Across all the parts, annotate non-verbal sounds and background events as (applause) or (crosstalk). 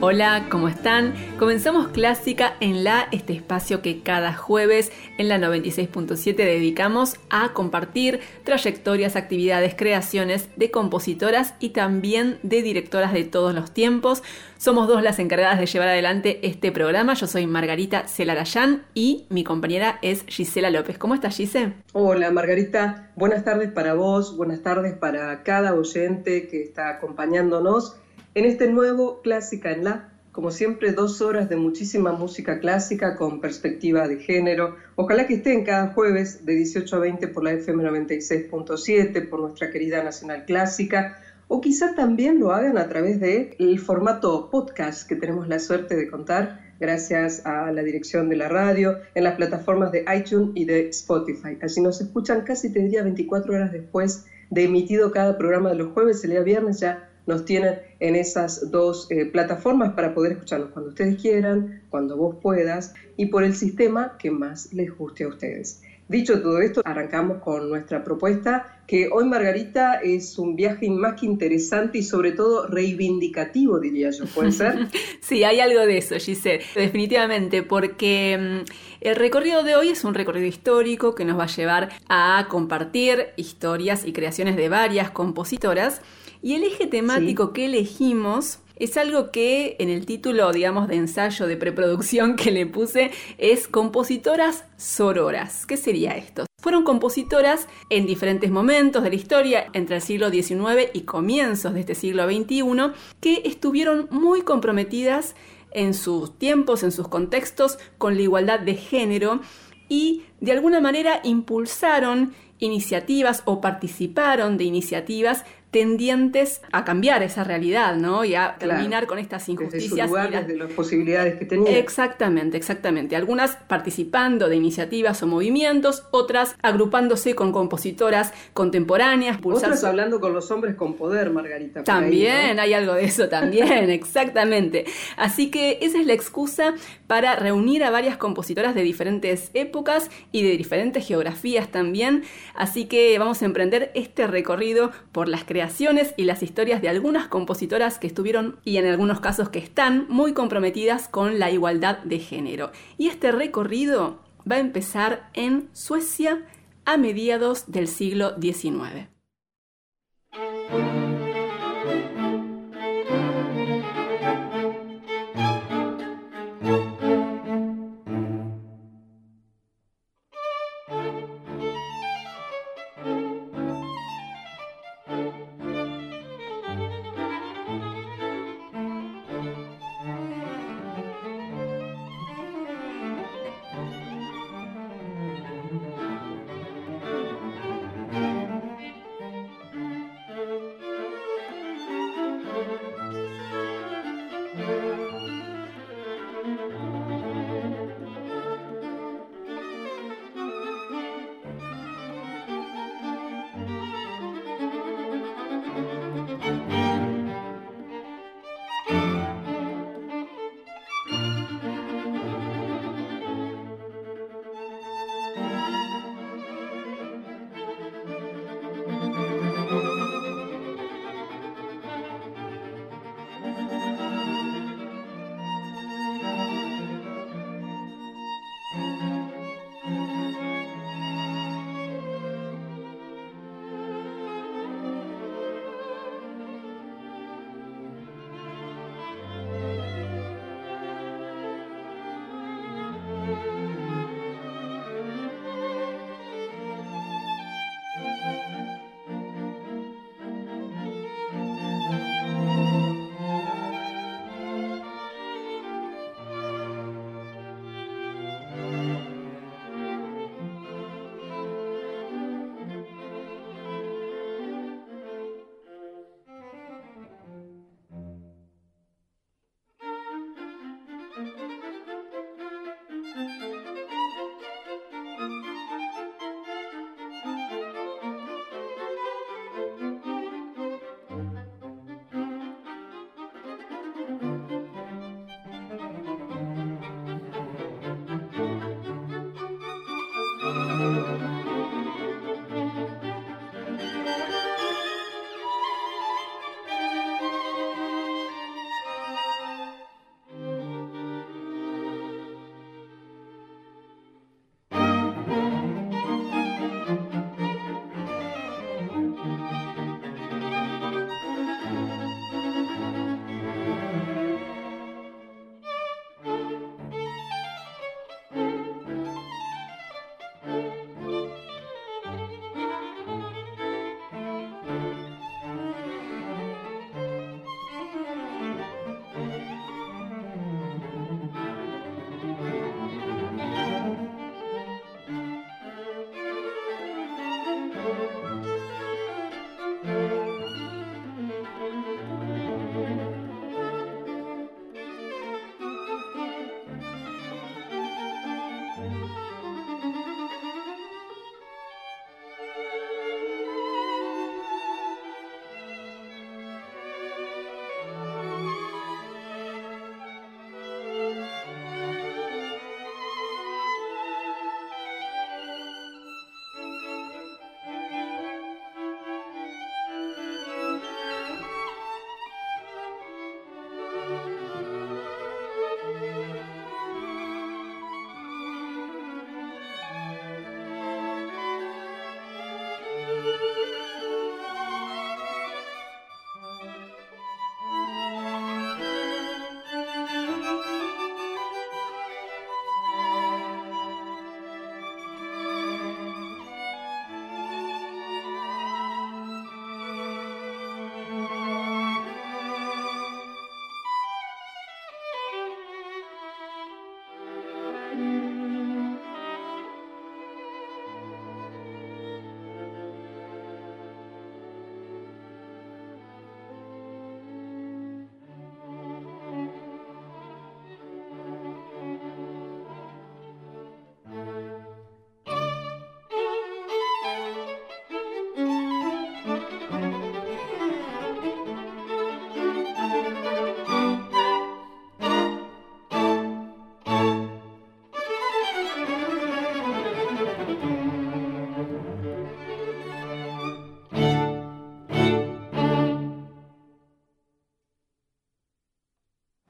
Hola, ¿cómo están? Comenzamos Clásica en la, este espacio que cada jueves en la 96.7 dedicamos a compartir trayectorias, actividades, creaciones de compositoras y también de directoras de todos los tiempos. Somos dos las encargadas de llevar adelante este programa. Yo soy Margarita Celarayán y mi compañera es Gisela López. ¿Cómo estás, Gise? Hola, Margarita. Buenas tardes para vos, buenas tardes para cada oyente que está acompañándonos en este nuevo Clásica en la, como siempre, dos horas de muchísima música clásica con perspectiva de género. Ojalá que estén cada jueves de 18 a 20 por la FM 96.7, por nuestra querida Nacional Clásica, o quizá también lo hagan a través del el formato podcast que tenemos la suerte de contar gracias a la dirección de la radio, en las plataformas de iTunes y de Spotify. Así nos escuchan casi, te diría, 24 horas después de emitido cada programa de los jueves, el día viernes ya nos tienen en esas dos eh, plataformas para poder escucharnos cuando ustedes quieran, cuando vos puedas y por el sistema que más les guste a ustedes. Dicho todo esto, arrancamos con nuestra propuesta, que hoy Margarita es un viaje más que interesante y sobre todo reivindicativo, diría yo, ¿puede ser? (laughs) sí, hay algo de eso, Giselle, definitivamente, porque mm, el recorrido de hoy es un recorrido histórico que nos va a llevar a compartir historias y creaciones de varias compositoras y el eje temático que elegimos es algo que en el título, digamos, de ensayo de preproducción que le puse es compositoras sororas. ¿Qué sería esto? Fueron compositoras en diferentes momentos de la historia, entre el siglo XIX y comienzos de este siglo XXI, que estuvieron muy comprometidas en sus tiempos, en sus contextos, con la igualdad de género y de alguna manera impulsaron iniciativas o participaron de iniciativas tendientes a cambiar esa realidad, ¿no? Y a terminar con estas injusticias. Desde, las... posibilidades que tenían. Exactamente, exactamente. Algunas participando de iniciativas o movimientos, otras agrupándose con compositoras contemporáneas. Otras hablando con los hombres con poder, Margarita. También, hay algo de eso también, (laughs) exactamente. Así que esa es la excusa para reunir a varias compositoras de diferentes épocas y de diferentes geografías también. Así que vamos a emprender este recorrido por las creaciones y las historias de algunas compositoras que estuvieron y en algunos casos que están muy comprometidas con la igualdad de género. Y este recorrido va a empezar en Suecia a mediados del siglo XIX.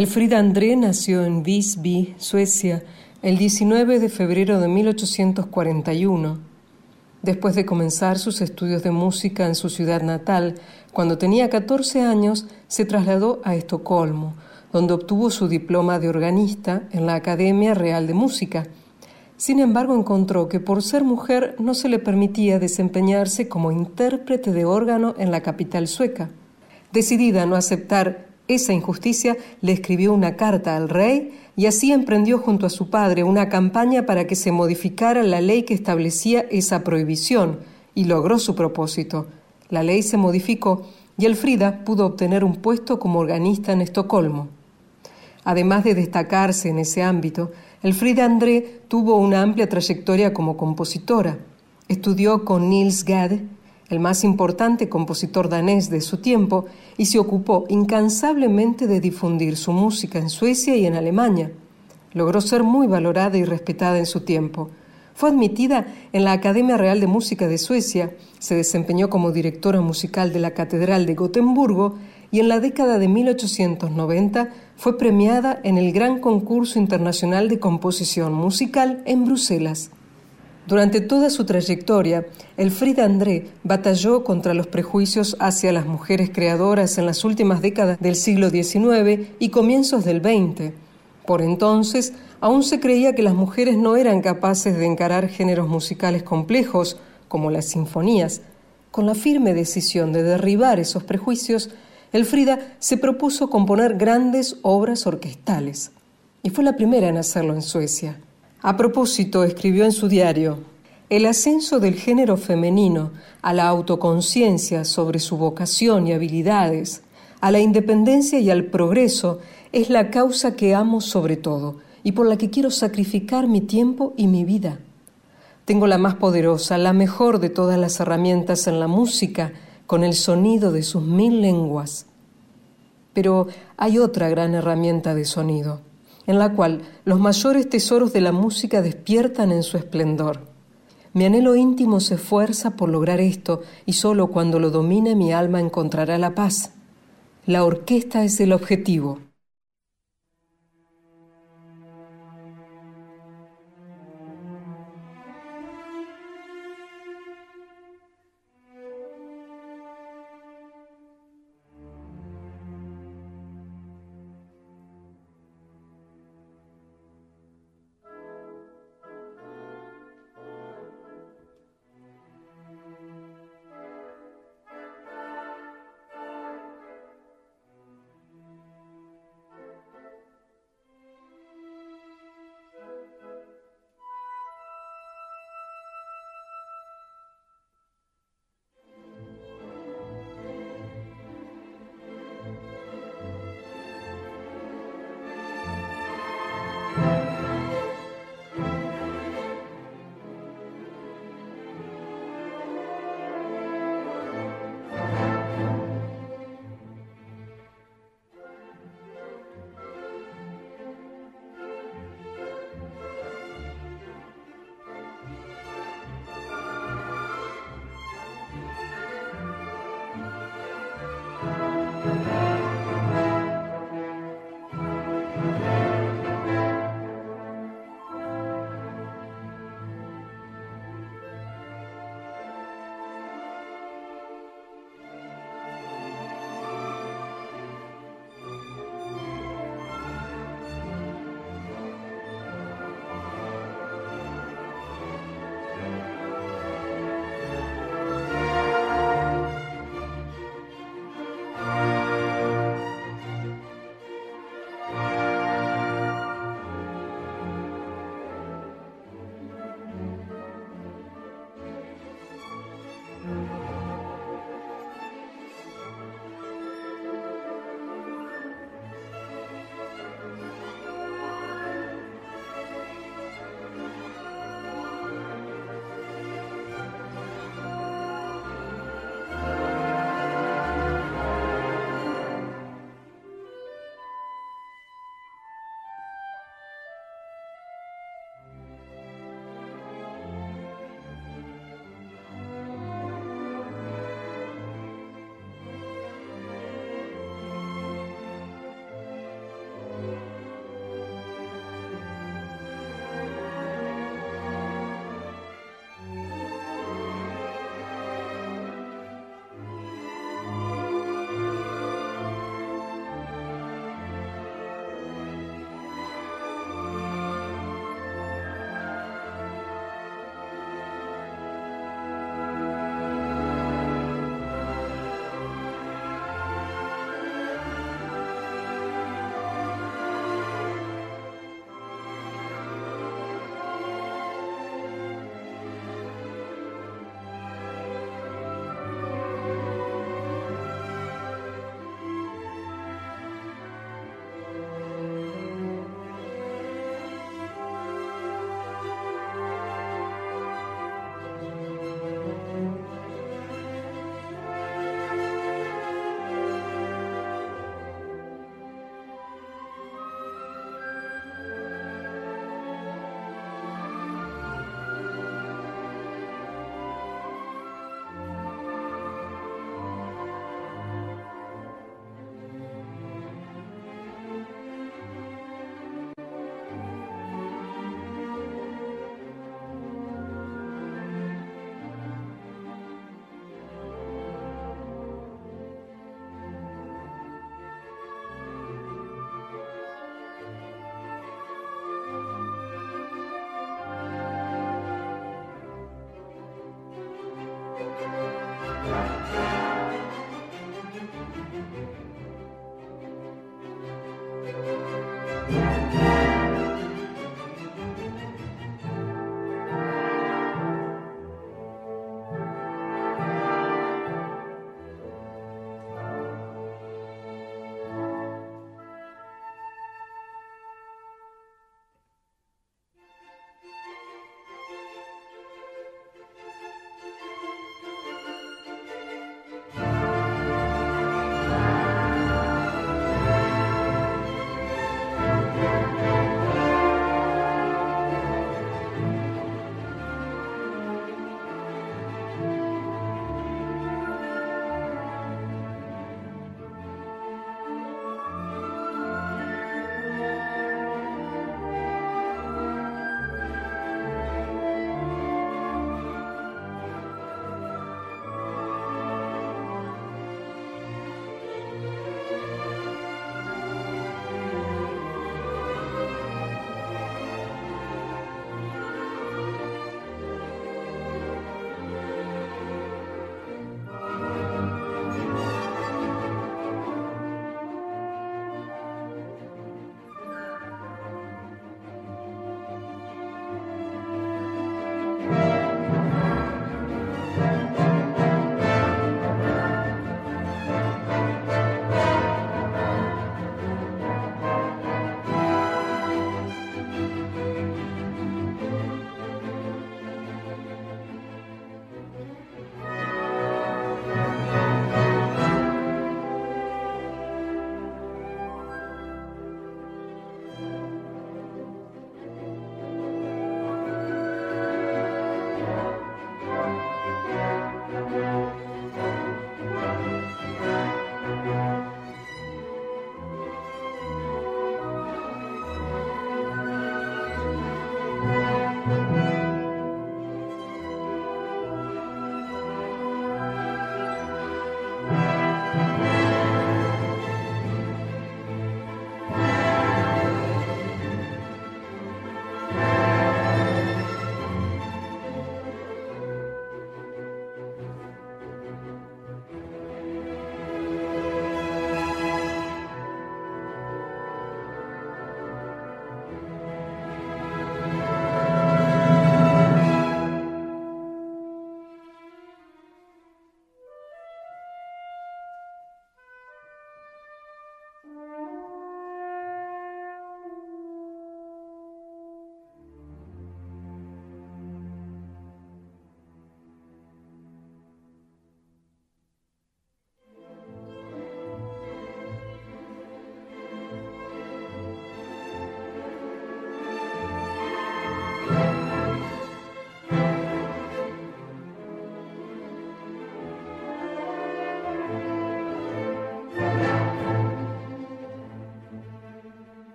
Elfrida André nació en Visby, Suecia, el 19 de febrero de 1841. Después de comenzar sus estudios de música en su ciudad natal, cuando tenía 14 años se trasladó a Estocolmo, donde obtuvo su diploma de organista en la Academia Real de Música. Sin embargo, encontró que por ser mujer no se le permitía desempeñarse como intérprete de órgano en la capital sueca. Decidida a no aceptar esa injusticia, le escribió una carta al rey y así emprendió junto a su padre una campaña para que se modificara la ley que establecía esa prohibición y logró su propósito. La ley se modificó y Elfrida pudo obtener un puesto como organista en Estocolmo. Además de destacarse en ese ámbito, Elfrida André tuvo una amplia trayectoria como compositora. Estudió con Niels Gade el más importante compositor danés de su tiempo, y se ocupó incansablemente de difundir su música en Suecia y en Alemania. Logró ser muy valorada y respetada en su tiempo. Fue admitida en la Academia Real de Música de Suecia, se desempeñó como directora musical de la Catedral de Gotemburgo y en la década de 1890 fue premiada en el Gran Concurso Internacional de Composición Musical en Bruselas. Durante toda su trayectoria, Elfrida André batalló contra los prejuicios hacia las mujeres creadoras en las últimas décadas del siglo XIX y comienzos del XX. Por entonces, aún se creía que las mujeres no eran capaces de encarar géneros musicales complejos, como las sinfonías. Con la firme decisión de derribar esos prejuicios, Elfrida se propuso componer grandes obras orquestales. Y fue la primera en hacerlo en Suecia. A propósito, escribió en su diario, el ascenso del género femenino a la autoconciencia sobre su vocación y habilidades, a la independencia y al progreso, es la causa que amo sobre todo, y por la que quiero sacrificar mi tiempo y mi vida. Tengo la más poderosa, la mejor de todas las herramientas en la música, con el sonido de sus mil lenguas. Pero hay otra gran herramienta de sonido, en la cual los mayores tesoros de la música despiertan en su esplendor. Mi anhelo íntimo se esfuerza por lograr esto y solo cuando lo domine mi alma encontrará la paz. La orquesta es el objetivo.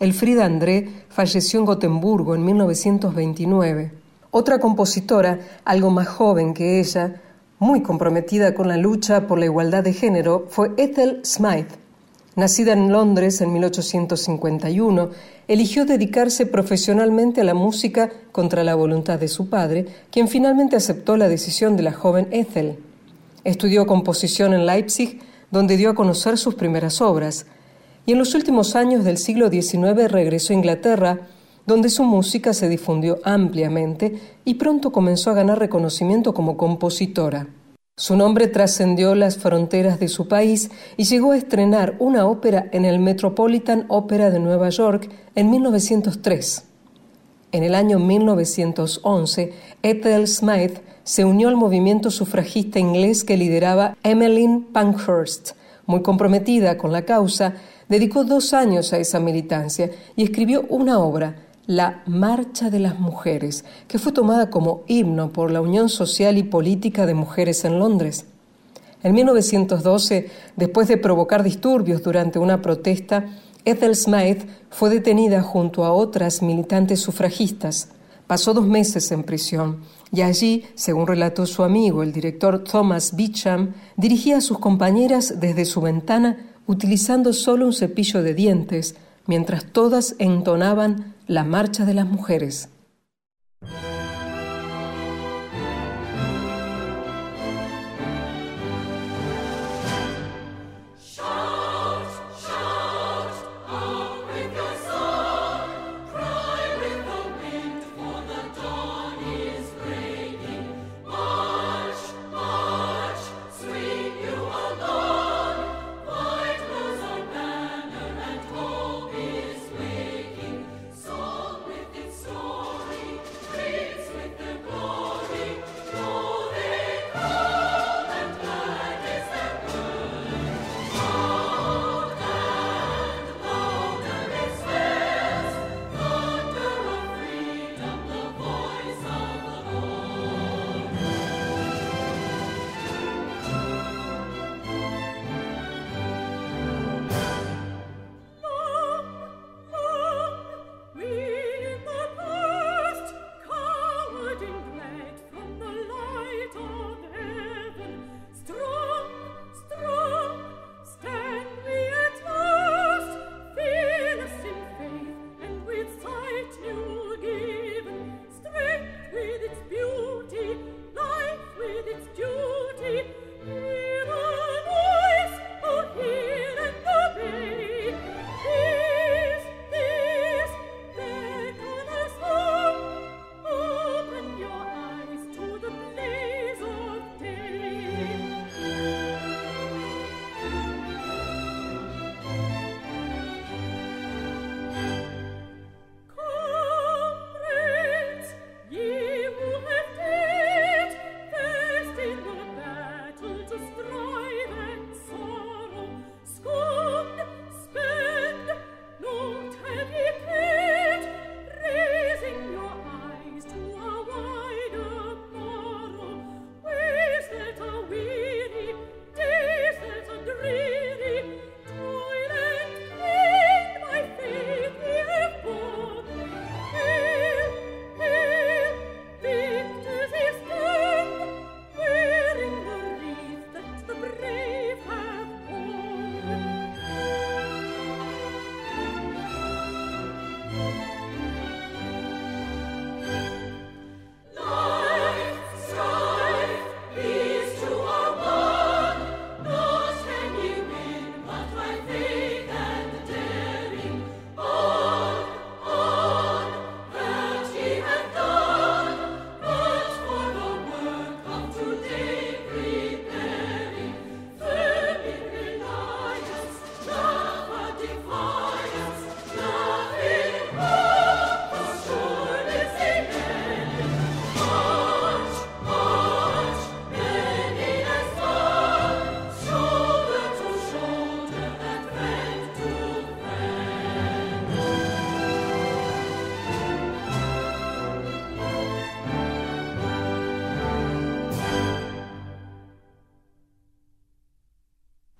Elfrida André falleció en Gotemburgo en 1929. Otra compositora, algo más joven que ella, muy comprometida con la lucha por la igualdad de género, fue Ethel Smythe. Nacida en Londres en 1851, eligió dedicarse profesionalmente a la música contra la voluntad de su padre, quien finalmente aceptó la decisión de la joven Ethel. Estudió composición en Leipzig, donde dio a conocer sus primeras obras, y en los últimos años del siglo XIX regresó a Inglaterra, donde su música se difundió ampliamente y pronto comenzó a ganar reconocimiento como compositora. Su nombre trascendió las fronteras de su país y llegó a estrenar una ópera en el Metropolitan Opera de Nueva York en 1903. En el año 1911, Ethel Smythe se unió al movimiento sufragista inglés que lideraba Emmeline Pankhurst. Muy comprometida con la causa, dedicó dos años a esa militancia y escribió una obra, La Marcha de las Mujeres, que fue tomada como himno por la Unión Social y Política de Mujeres en Londres. En 1912, después de provocar disturbios durante una protesta, Ethel Smythe fue detenida junto a otras militantes sufragistas. Pasó dos meses en prisión y allí, según relató su amigo, el director Thomas Beecham, dirigía a sus compañeras desde su ventana utilizando solo un cepillo de dientes, mientras todas entonaban la marcha de las mujeres.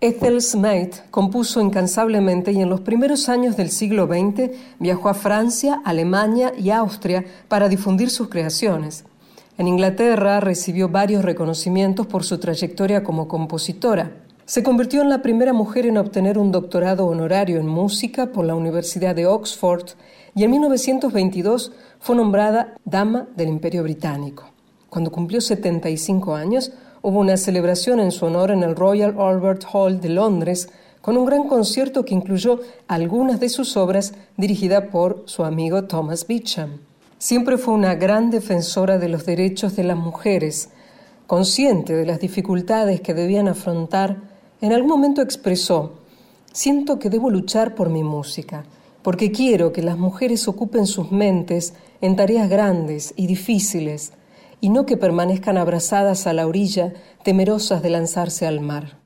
Ethel Smythe compuso incansablemente y en los primeros años del siglo XX viajó a Francia, Alemania y Austria para difundir sus creaciones. En Inglaterra recibió varios reconocimientos por su trayectoria como compositora. Se convirtió en la primera mujer en obtener un doctorado honorario en música por la Universidad de Oxford y en 1922 fue nombrada Dama del Imperio Británico. Cuando cumplió 75 años, hubo una celebración en su honor en el Royal Albert Hall de Londres con un gran concierto que incluyó algunas de sus obras dirigida por su amigo Thomas Beecham. Siempre fue una gran defensora de los derechos de las mujeres, consciente de las dificultades que debían afrontar, en algún momento expresó, siento que debo luchar por mi música, porque quiero que las mujeres ocupen sus mentes en tareas grandes y difíciles, y no que permanezcan abrazadas a la orilla, temerosas de lanzarse al mar.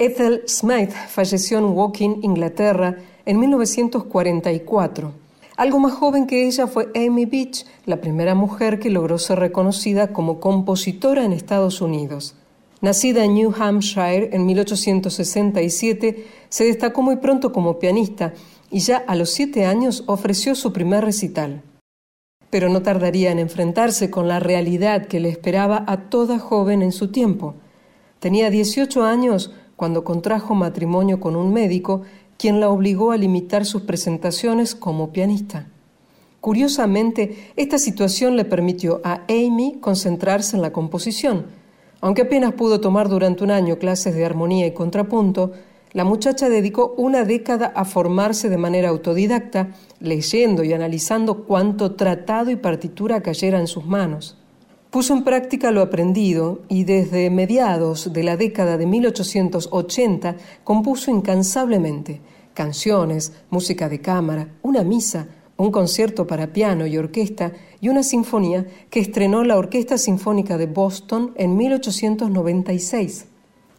Ethel Smythe falleció en Woking, Inglaterra, en 1944. Algo más joven que ella fue Amy Beach, la primera mujer que logró ser reconocida como compositora en Estados Unidos. Nacida en New Hampshire en 1867, se destacó muy pronto como pianista y ya a los siete años ofreció su primer recital. Pero no tardaría en enfrentarse con la realidad que le esperaba a toda joven en su tiempo. Tenía 18 años cuando contrajo matrimonio con un médico quien la obligó a limitar sus presentaciones como pianista. Curiosamente, esta situación le permitió a Amy concentrarse en la composición. Aunque apenas pudo tomar durante un año clases de armonía y contrapunto, la muchacha dedicó una década a formarse de manera autodidacta, leyendo y analizando cuánto tratado y partitura cayera en sus manos. Puso en práctica lo aprendido y desde mediados de la década de 1880 compuso incansablemente canciones, música de cámara, una misa, un concierto para piano y orquesta y una sinfonía que estrenó la Orquesta Sinfónica de Boston en 1896.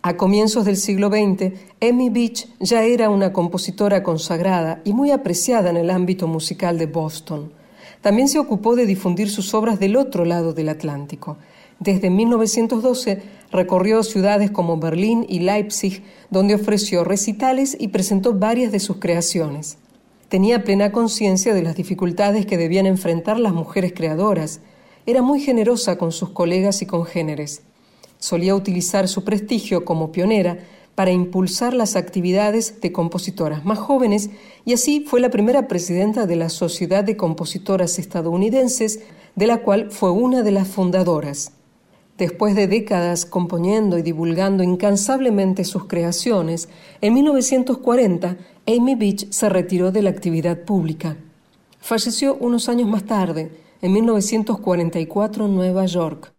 A comienzos del siglo XX, Amy Beach ya era una compositora consagrada y muy apreciada en el ámbito musical de Boston. También se ocupó de difundir sus obras del otro lado del Atlántico. Desde 1912 recorrió ciudades como Berlín y Leipzig, donde ofreció recitales y presentó varias de sus creaciones. Tenía plena conciencia de las dificultades que debían enfrentar las mujeres creadoras. Era muy generosa con sus colegas y congéneres. Solía utilizar su prestigio como pionera para impulsar las actividades de compositoras más jóvenes y así fue la primera presidenta de la Sociedad de Compositoras Estadounidenses, de la cual fue una de las fundadoras. Después de décadas componiendo y divulgando incansablemente sus creaciones, en 1940 Amy Beach se retiró de la actividad pública. Falleció unos años más tarde, en 1944 en Nueva York.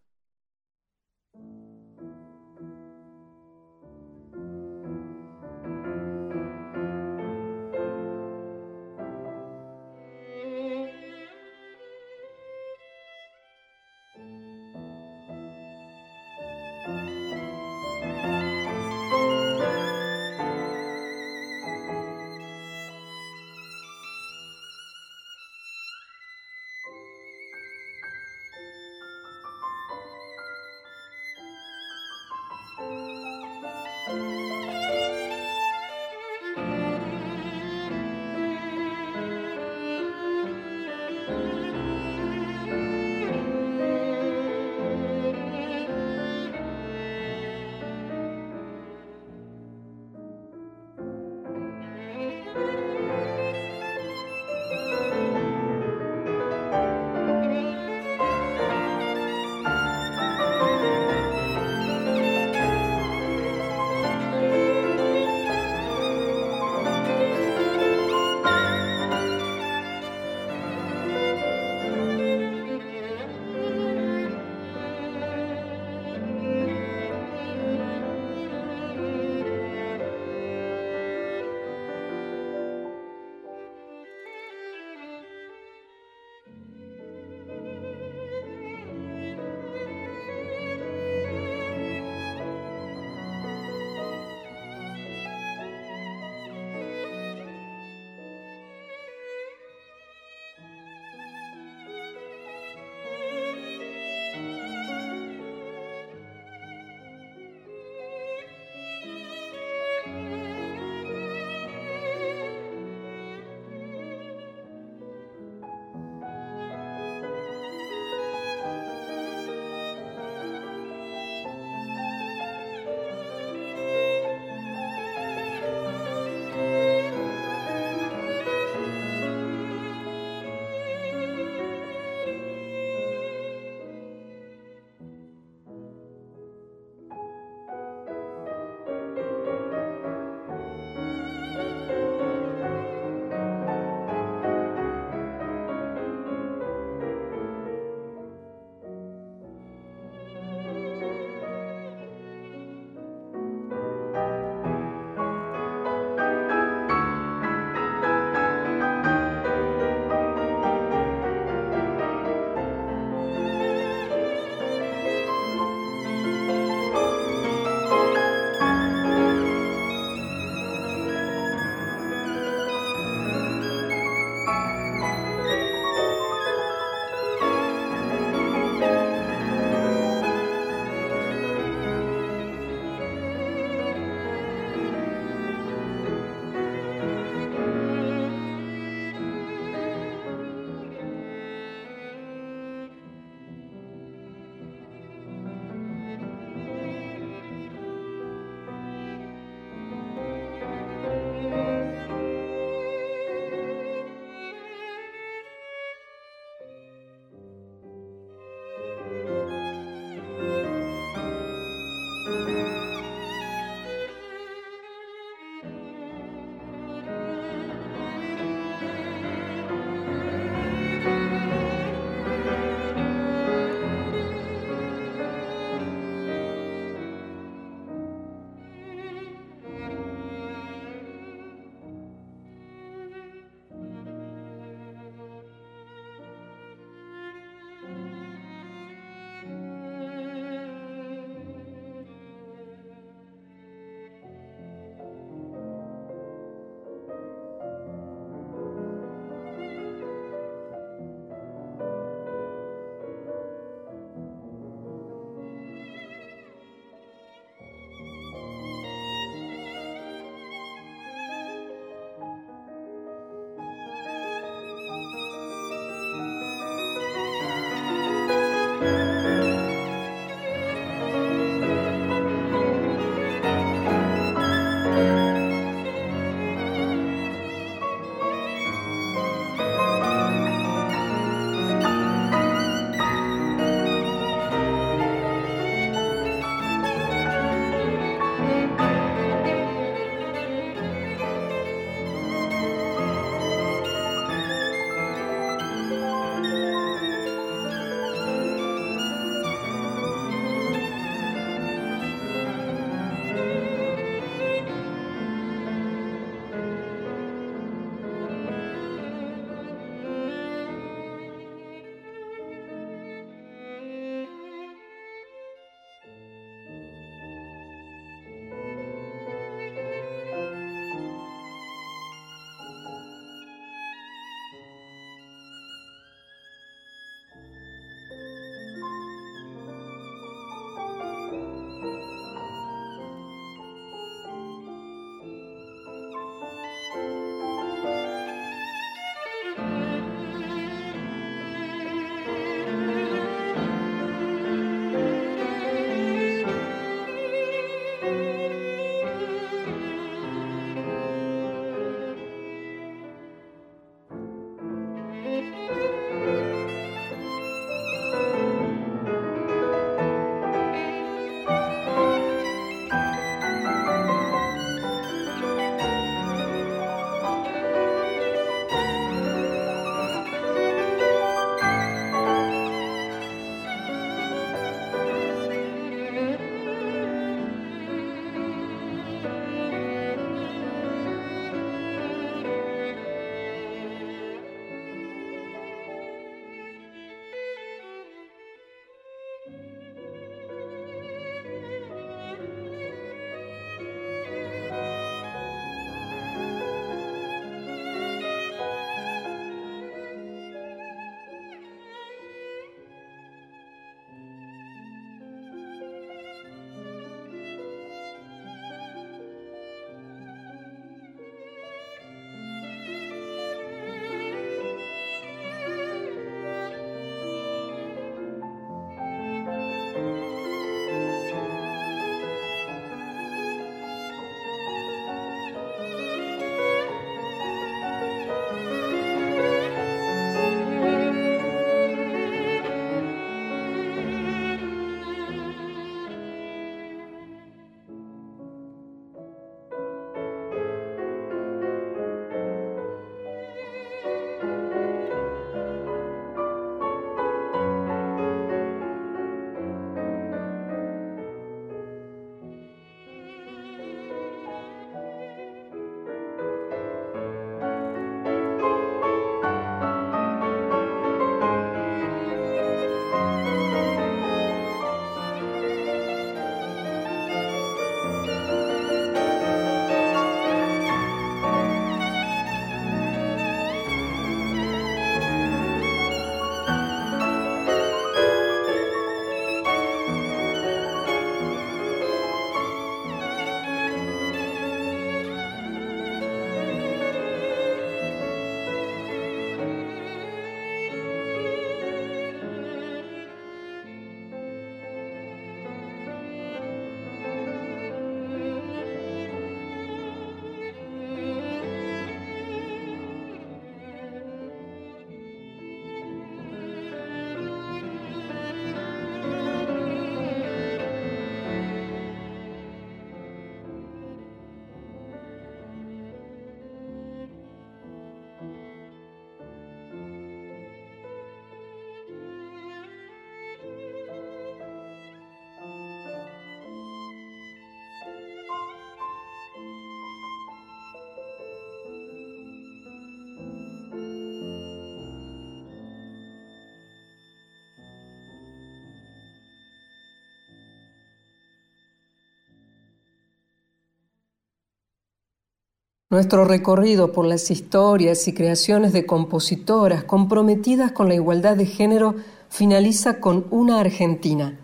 Nuestro recorrido por las historias y creaciones de compositoras comprometidas con la igualdad de género finaliza con una argentina,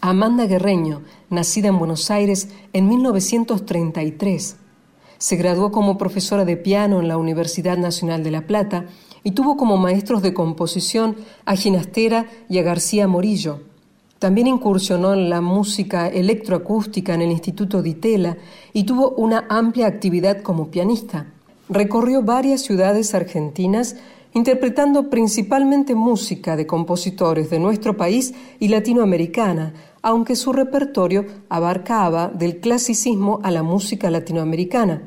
Amanda Guerreño, nacida en Buenos Aires en 1933. Se graduó como profesora de piano en la Universidad Nacional de La Plata y tuvo como maestros de composición a Ginastera y a García Morillo. También incursionó en la música electroacústica en el Instituto Di Tella y tuvo una amplia actividad como pianista. Recorrió varias ciudades argentinas interpretando principalmente música de compositores de nuestro país y latinoamericana, aunque su repertorio abarcaba del clasicismo a la música latinoamericana.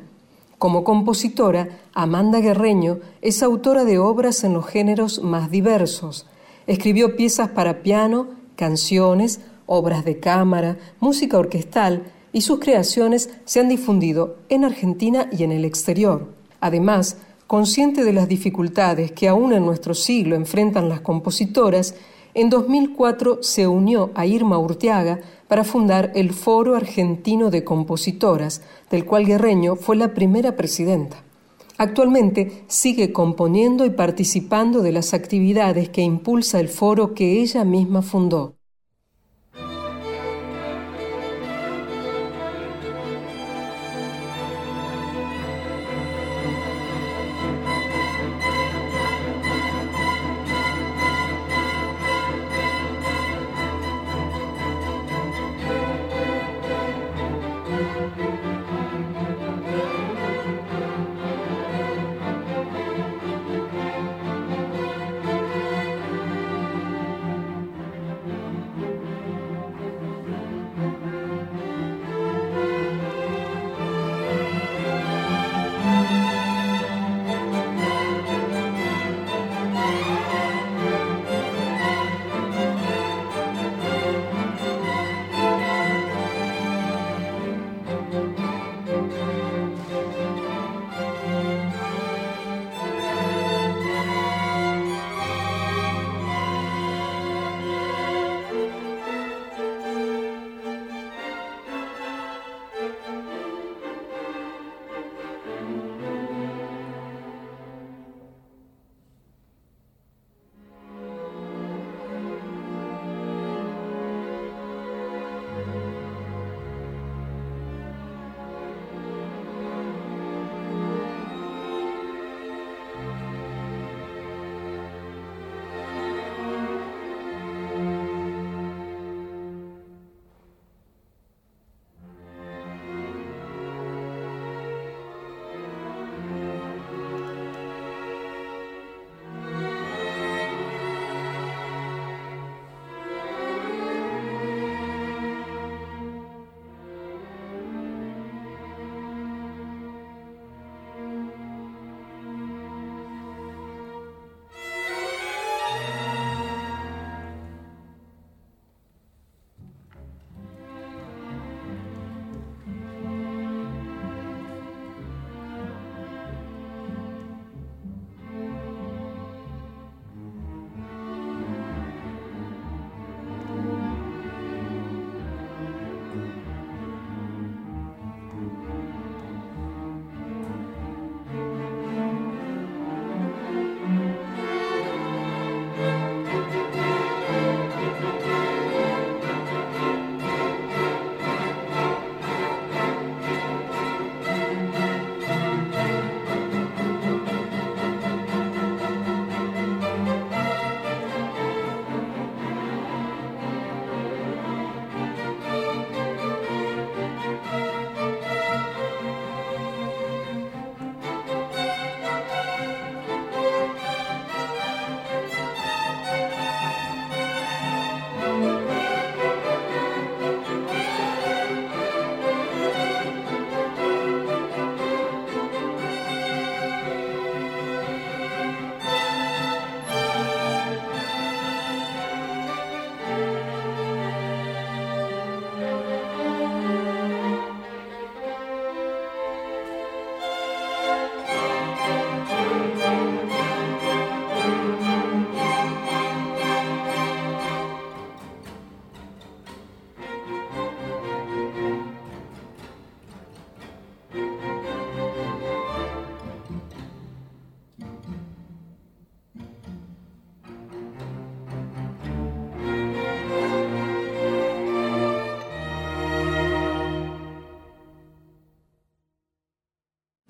Como compositora, Amanda Guerreño es autora de obras en los géneros más diversos. Escribió piezas para piano, canciones, obras de cámara, música orquestal y sus creaciones se han difundido en Argentina y en el exterior. Además, consciente de las dificultades que aún en nuestro siglo enfrentan las compositoras, en 2004 se unió a Irma Urteaga para fundar el Foro Argentino de Compositoras, del cual Guerreño fue la primera presidenta. Actualmente sigue componiendo y participando de las actividades que impulsa el foro que ella misma fundó.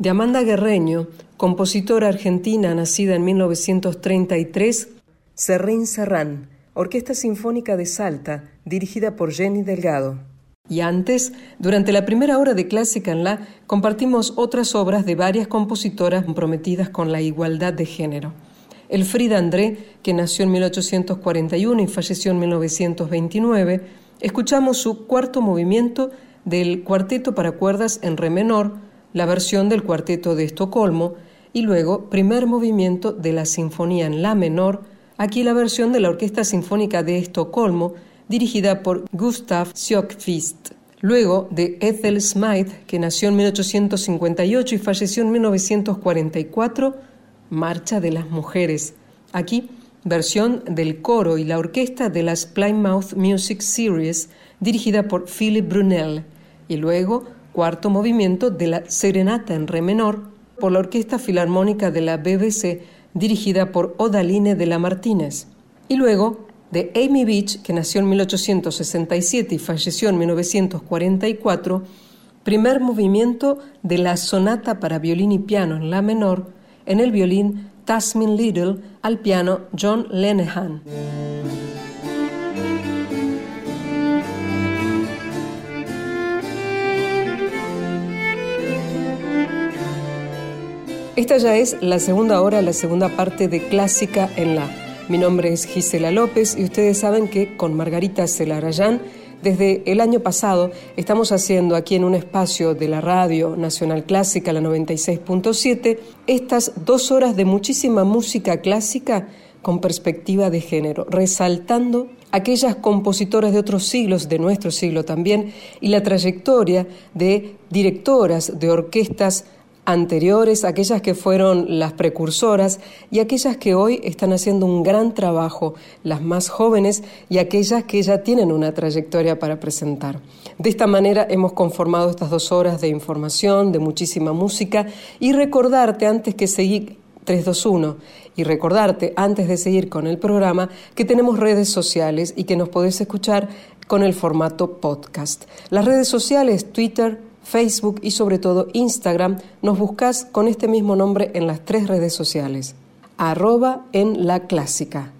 De Amanda Guerreño, compositora argentina nacida en 1933, Serrín Serrán, Orquesta Sinfónica de Salta, dirigida por Jenny Delgado. Y antes, durante la primera hora de Clásica en La, compartimos otras obras de varias compositoras comprometidas con la igualdad de género. Elfrida André, que nació en 1841 y falleció en 1929, escuchamos su cuarto movimiento del Cuarteto para cuerdas en re menor, la versión del Cuarteto de Estocolmo, y luego primer movimiento de la Sinfonía en La menor, aquí la versión de la Orquesta Sinfónica de Estocolmo, dirigida por Gustav Sjökvist. Luego de Ethel Smythe, que nació en 1858 y falleció en 1944, Marcha de las Mujeres. Aquí, versión del coro y la orquesta de las Plymouth Music Series, dirigida por Philip Brunel. Y luego, cuarto movimiento de la Serenata en Re menor, por la Orquesta Filarmónica de la BBC, dirigida por Odaline de la Martínez. Y luego, de Amy Beach, que nació en 1867 y falleció en 1944, primer movimiento de la Sonata para violín y piano en La menor, en el violín Tasmin Little, al piano John Lenehan. Esta ya es la segunda hora, la segunda parte de Clásica en la. Mi nombre es Gisela López y ustedes saben que con Margarita Celarayán desde el año pasado estamos haciendo aquí en un espacio de la Radio Nacional Clásica, la 96.7, estas dos horas de muchísima música clásica con perspectiva de género, resaltando aquellas compositoras de otros siglos, de nuestro siglo también, y la trayectoria de directoras de orquestas anteriores, aquellas que fueron las precursoras y aquellas que hoy están haciendo un gran trabajo, las más jóvenes y aquellas que ya tienen una trayectoria para presentar. De esta manera hemos conformado estas dos horas de información, de muchísima música y recordarte antes que seguir 321 y recordarte antes de seguir con el programa que tenemos redes sociales y que nos podés escuchar con el formato podcast. Las redes sociales, Twitter, Facebook y sobre todo Instagram, nos buscas con este mismo nombre en las tres redes sociales. Arroba en la clásica.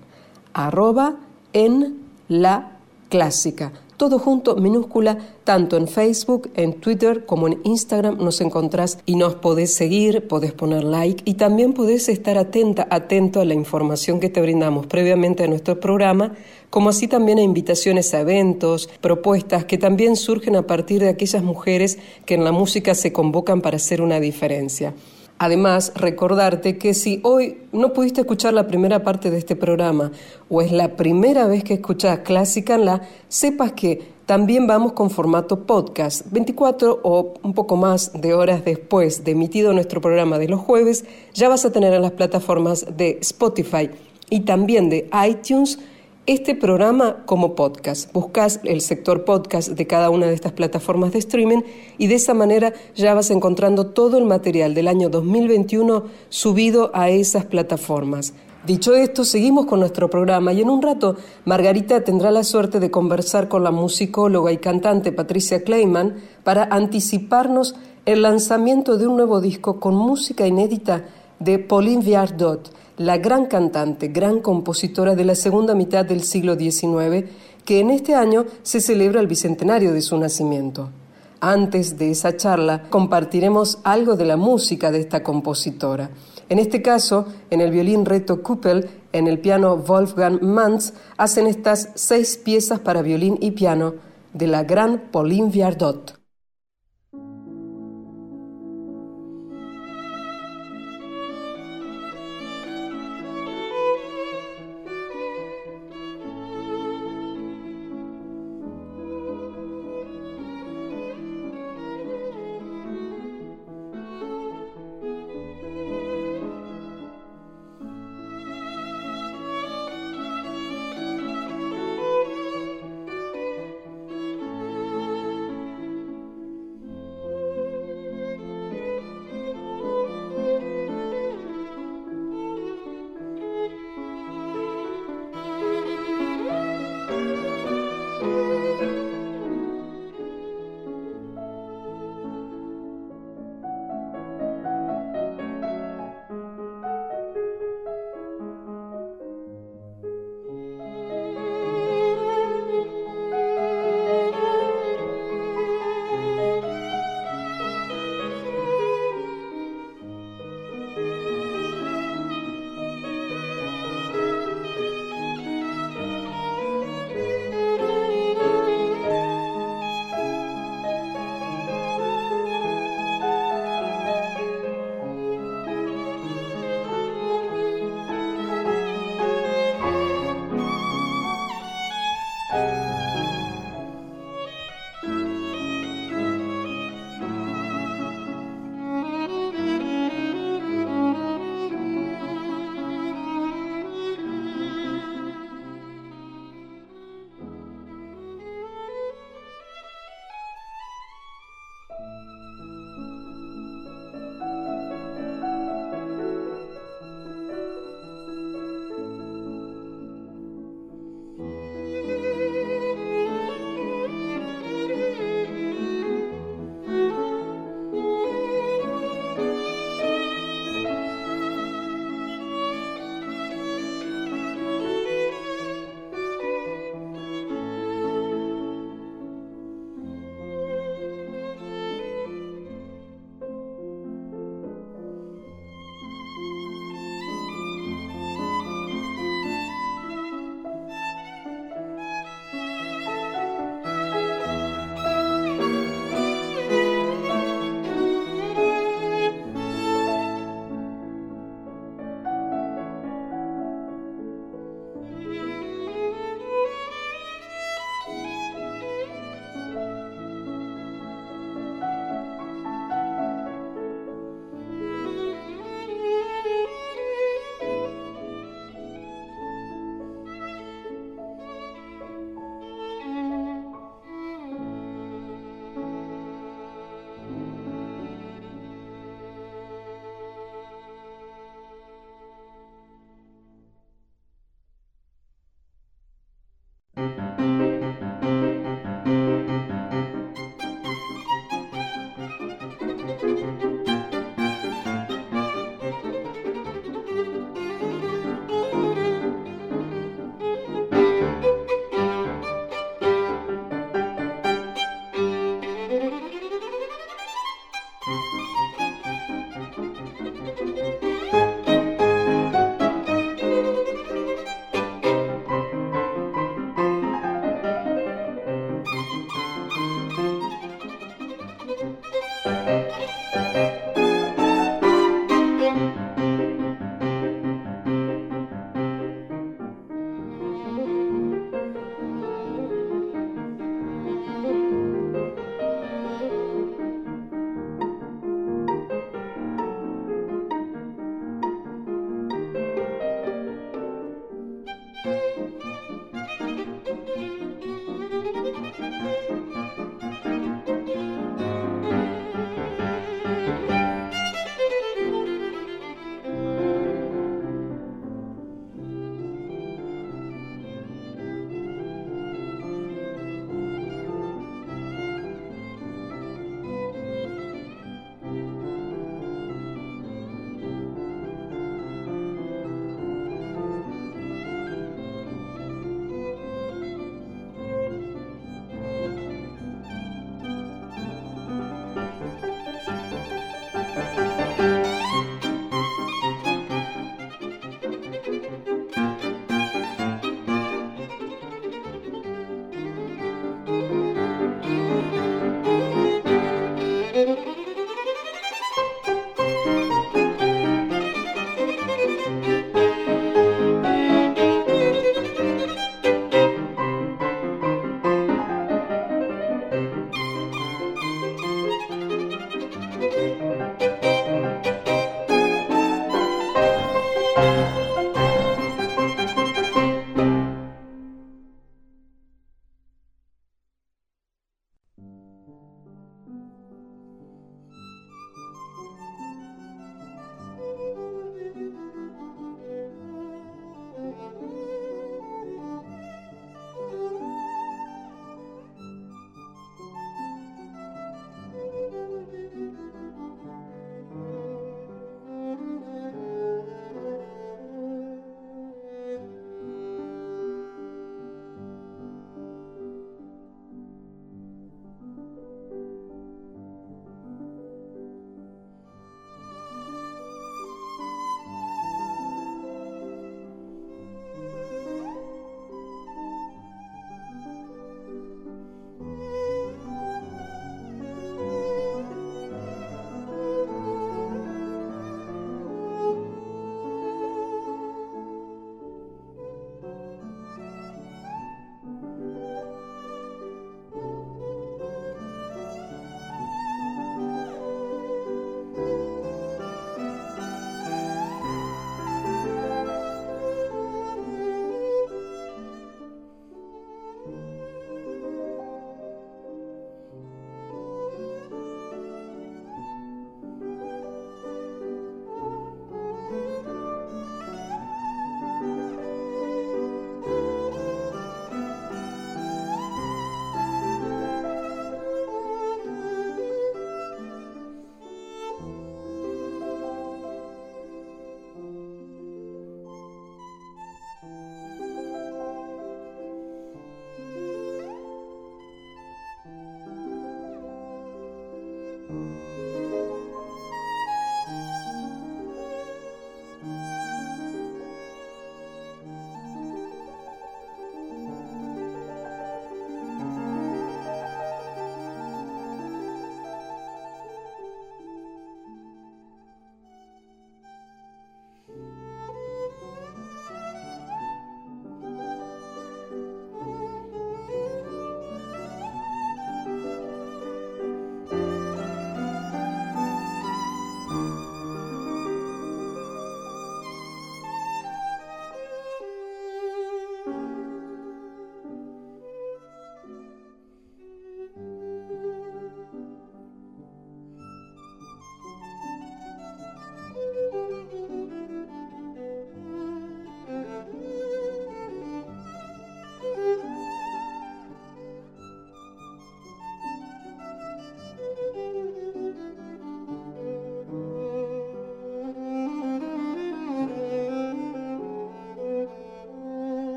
Arroba en la clásica. Todo junto, minúscula, tanto en Facebook, en Twitter como en Instagram nos encontrás y nos podés seguir, podés poner like y también podés estar atenta, atento a la información que te brindamos previamente a nuestro programa como así también a invitaciones a eventos, propuestas que también surgen a partir de aquellas mujeres que en la música se convocan para hacer una diferencia. Además, recordarte que si hoy no pudiste escuchar la primera parte de este programa o es la primera vez que escuchas Clásica en la, sepas que también vamos con formato podcast. 24 o un poco más de horas después de emitido nuestro programa de los jueves, ya vas a tener en las plataformas de Spotify y también de iTunes este programa como podcast. Buscas el sector podcast de cada una de estas plataformas de streaming y de esa manera ya vas encontrando todo el material del año 2021 subido a esas plataformas. Dicho esto, seguimos con nuestro programa y en un rato Margarita tendrá la suerte de conversar con la musicóloga y cantante Patricia Kleiman para anticiparnos el lanzamiento de un nuevo disco con música inédita de Pauline Viardot la gran cantante, gran compositora de la segunda mitad del siglo XIX, que en este año se celebra el bicentenario de su nacimiento. Antes de esa charla compartiremos algo de la música de esta compositora. En este caso, en el violín Reto Kuppel, en el piano Wolfgang Manz, hacen estas seis piezas para violín y piano de la gran Pauline Viardot.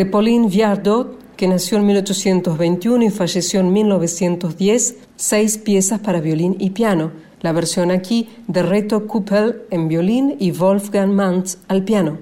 De Pauline Viardot, que nació en 1821 y falleció en 1910, seis piezas para violín y piano. La versión aquí de Reto Kuppel en violín y Wolfgang Mantz al piano.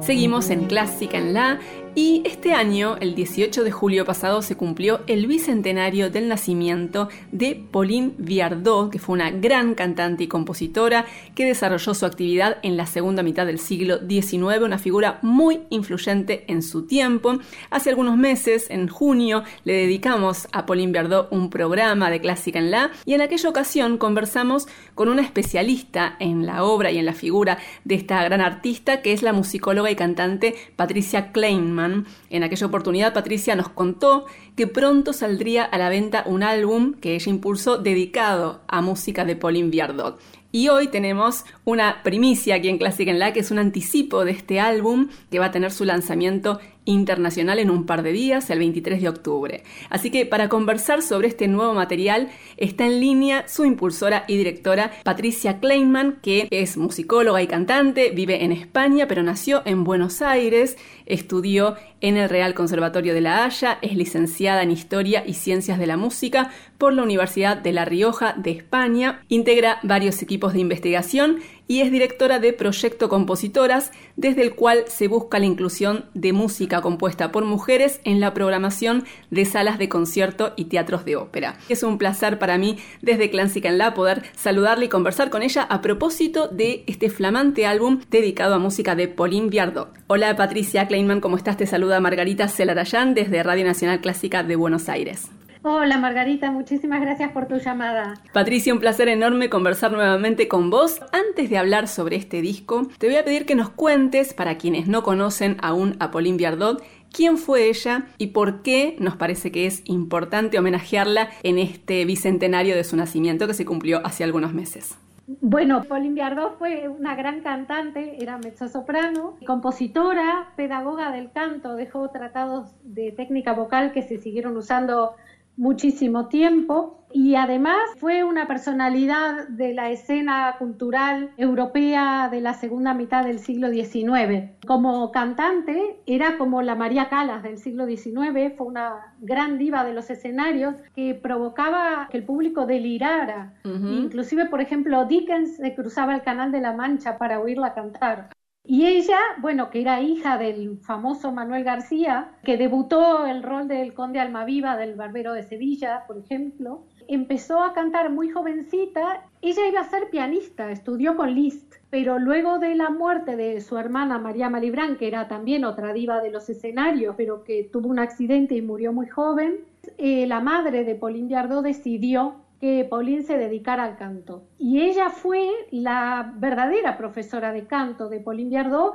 Seguimos en Clásica en La y este año, el 18 de julio pasado, se cumplió el bicentenario del nacimiento de Pauline Viardot, que fue una gran cantante y compositora que desarrolló su actividad en la segunda mitad del siglo XIX, una figura muy influyente en su tiempo. Hace algunos meses, en junio, le dedicamos a Pauline Viardot un programa de Clásica en La y en aquella ocasión conversamos con una especialista en la obra y en la figura de esta gran artista, que es la musicóloga y cantante Patricia Kleinman aquella oportunidad Patricia nos contó que pronto saldría a la venta un álbum que ella impulsó dedicado a música de Pauline Viardot. Y hoy tenemos una primicia aquí en Clásica en La, que es un anticipo de este álbum que va a tener su lanzamiento internacional en un par de días, el 23 de octubre. Así que para conversar sobre este nuevo material está en línea su impulsora y directora Patricia Kleinman, que es musicóloga y cantante, vive en España, pero nació en Buenos Aires, estudió en el Real Conservatorio de La Haya, es licenciada en Historia y Ciencias de la Música por la Universidad de La Rioja de España, integra varios equipos de investigación y es directora de Proyecto Compositoras, desde el cual se busca la inclusión de música compuesta por mujeres en la programación de salas de concierto y teatros de ópera. Es un placer para mí desde Clásica en La poder saludarle y conversar con ella a propósito de este flamante álbum dedicado a música de Pauline Viardot. Hola Patricia Kleinman, ¿cómo estás? Te saluda Margarita Celarayán desde Radio Nacional Clásica de Buenos Aires. Hola Margarita, muchísimas gracias por tu llamada. Patricia, un placer enorme conversar nuevamente con vos. Antes de hablar sobre este disco, te voy a pedir que nos cuentes, para quienes no conocen aún a Pauline Viardot, quién fue ella y por qué nos parece que es importante homenajearla en este bicentenario de su nacimiento que se cumplió hace algunos meses. Bueno, Pauline Viardot fue una gran cantante, era mezzosoprano, compositora, pedagoga del canto, dejó tratados de técnica vocal que se siguieron usando muchísimo tiempo y además fue una personalidad de la escena cultural europea de la segunda mitad del siglo XIX. Como cantante era como la María Calas del siglo XIX, fue una gran diva de los escenarios que provocaba que el público delirara. Inclusive, por ejemplo, Dickens se cruzaba el Canal de la Mancha para oírla cantar. Y ella, bueno, que era hija del famoso Manuel García, que debutó el rol del conde Almaviva del Barbero de Sevilla, por ejemplo, empezó a cantar muy jovencita. Ella iba a ser pianista, estudió con Liszt, pero luego de la muerte de su hermana María Malibrán, que era también otra diva de los escenarios, pero que tuvo un accidente y murió muy joven, eh, la madre de Pauline Viardot decidió que Pauline se dedicara al canto. Y ella fue la verdadera profesora de canto de Pauline Viardot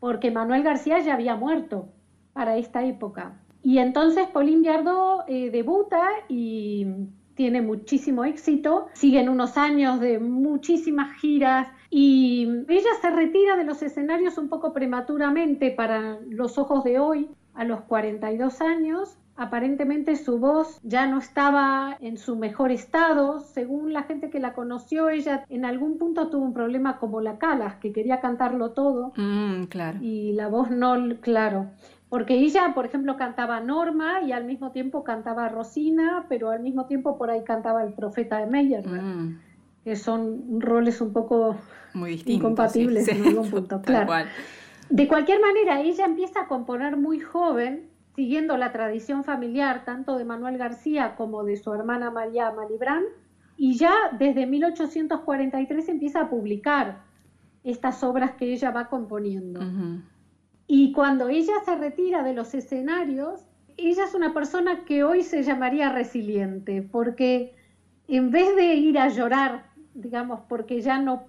porque Manuel García ya había muerto para esta época. Y entonces Pauline Viardot eh, debuta y tiene muchísimo éxito, siguen unos años de muchísimas giras y ella se retira de los escenarios un poco prematuramente para los ojos de hoy, a los 42 años, Aparentemente su voz ya no estaba en su mejor estado. Según la gente que la conoció, ella en algún punto tuvo un problema como la Calas, que quería cantarlo todo. Mm, claro. Y la voz no, claro. Porque ella, por ejemplo, cantaba Norma y al mismo tiempo cantaba Rosina, pero al mismo tiempo por ahí cantaba el profeta de Meyer, mm. que son roles un poco Muy incompatibles en algún (laughs) punto. Claro. De cualquier manera, ella empieza a componer muy joven siguiendo la tradición familiar tanto de Manuel García como de su hermana María Malibrán, y ya desde 1843 empieza a publicar estas obras que ella va componiendo. Y cuando ella se retira de los escenarios, ella es una persona que hoy se llamaría resiliente, porque en vez de ir a llorar, digamos, porque ya no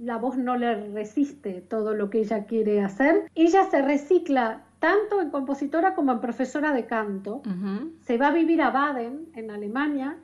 la voz no le resiste todo lo que ella quiere hacer, ella se recicla tanto en compositora como en profesora de canto. Se va a vivir a Baden, en Alemania,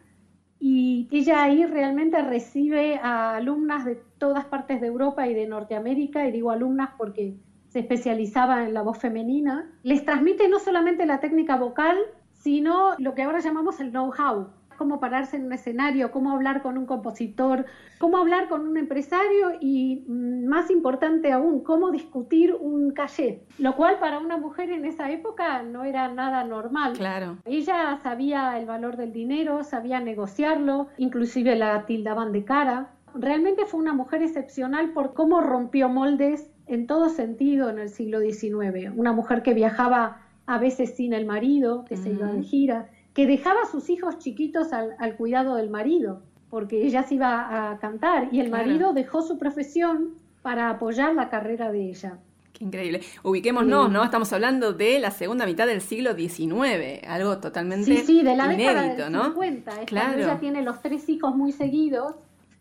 y ella ahí realmente recibe a alumnas de todas partes de Europa y de Norteamérica, y digo alumnas porque se especializaba en la voz femenina, les transmite no solamente la técnica vocal, sino lo que ahora llamamos el know-how, cómo pararse en un escenario, cómo hablar con un compositor, cómo hablar con un empresario y, mm, más importante aún, cómo discutir un caché, lo cual para una mujer en esa época no era nada normal. Claro. Ella sabía el valor del dinero, sabía negociarlo, inclusive la tildaban de cara. Realmente fue una mujer excepcional por cómo rompió moldes en todo sentido en el siglo XIX. Una mujer que viajaba a veces sin el marido, que se iba de gira, que dejaba a sus hijos chiquitos al, cuidado del marido, porque ella se iba a cantar y el marido dejó su profesión para apoyar la carrera de ella. Qué increíble. Ubiquémonos, ¿no? Estamos hablando de la segunda mitad del siglo XIX, algo totalmente sí, sí, de la década del ¿no? 50. Claro. Ella tiene los tres hijos muy seguidos.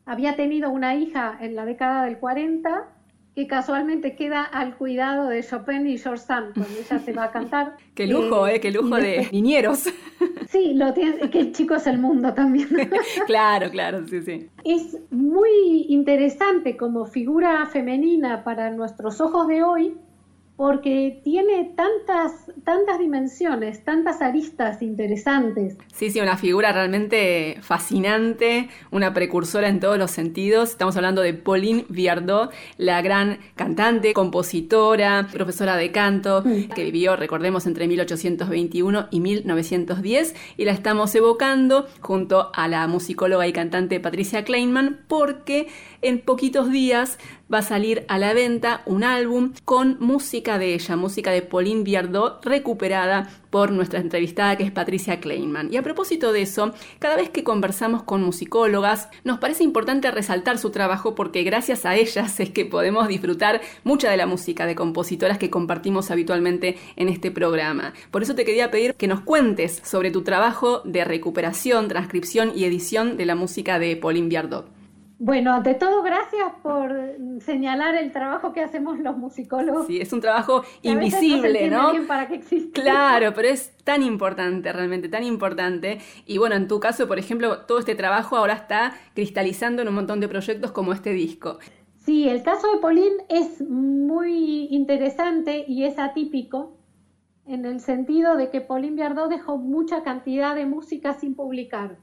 Había tenido una hija en la década del 40 que casualmente queda al cuidado de Chopin y George Sand cuando ella se va a cantar. (laughs) qué lujo, eh, qué lujo de (laughs) niñeros. Sí, lo tiene, que el chico es el mundo también. (laughs) claro, claro, sí, sí. Es muy interesante como figura femenina para nuestros ojos de hoy porque tiene tantas, tantas dimensiones, tantas aristas interesantes. Sí, sí, una figura realmente fascinante, una precursora en todos los sentidos. Estamos hablando de Pauline Viardot, la gran cantante, compositora, profesora de canto, que vivió, recordemos, entre 1821 y 1910, y la estamos evocando junto a la musicóloga y cantante Patricia Kleinman, porque en poquitos días va a salir a la venta un álbum con música de ella, música de Pauline Viardot, recuperada por nuestra entrevistada que es Patricia Kleinman. Y a propósito de eso, cada vez que conversamos con musicólogas, nos parece importante resaltar su trabajo porque gracias a ellas es que podemos disfrutar mucha de la música de compositoras que compartimos habitualmente en este programa. Por eso te quería pedir que nos cuentes sobre tu trabajo de recuperación, transcripción y edición de la música de Pauline Viardot. Bueno, ante todo, gracias por señalar el trabajo que hacemos los musicólogos. Sí, es un trabajo invisible, no, Para que exista. Claro, pero es tan importante, realmente tan importante. Y bueno, en tu caso, por ejemplo, todo este trabajo ahora está cristalizando en un montón de proyectos como este disco. Sí, el caso de Pauline es muy interesante y es atípico en el sentido de que Pauline Viardot dejó mucha cantidad de música sin publicar.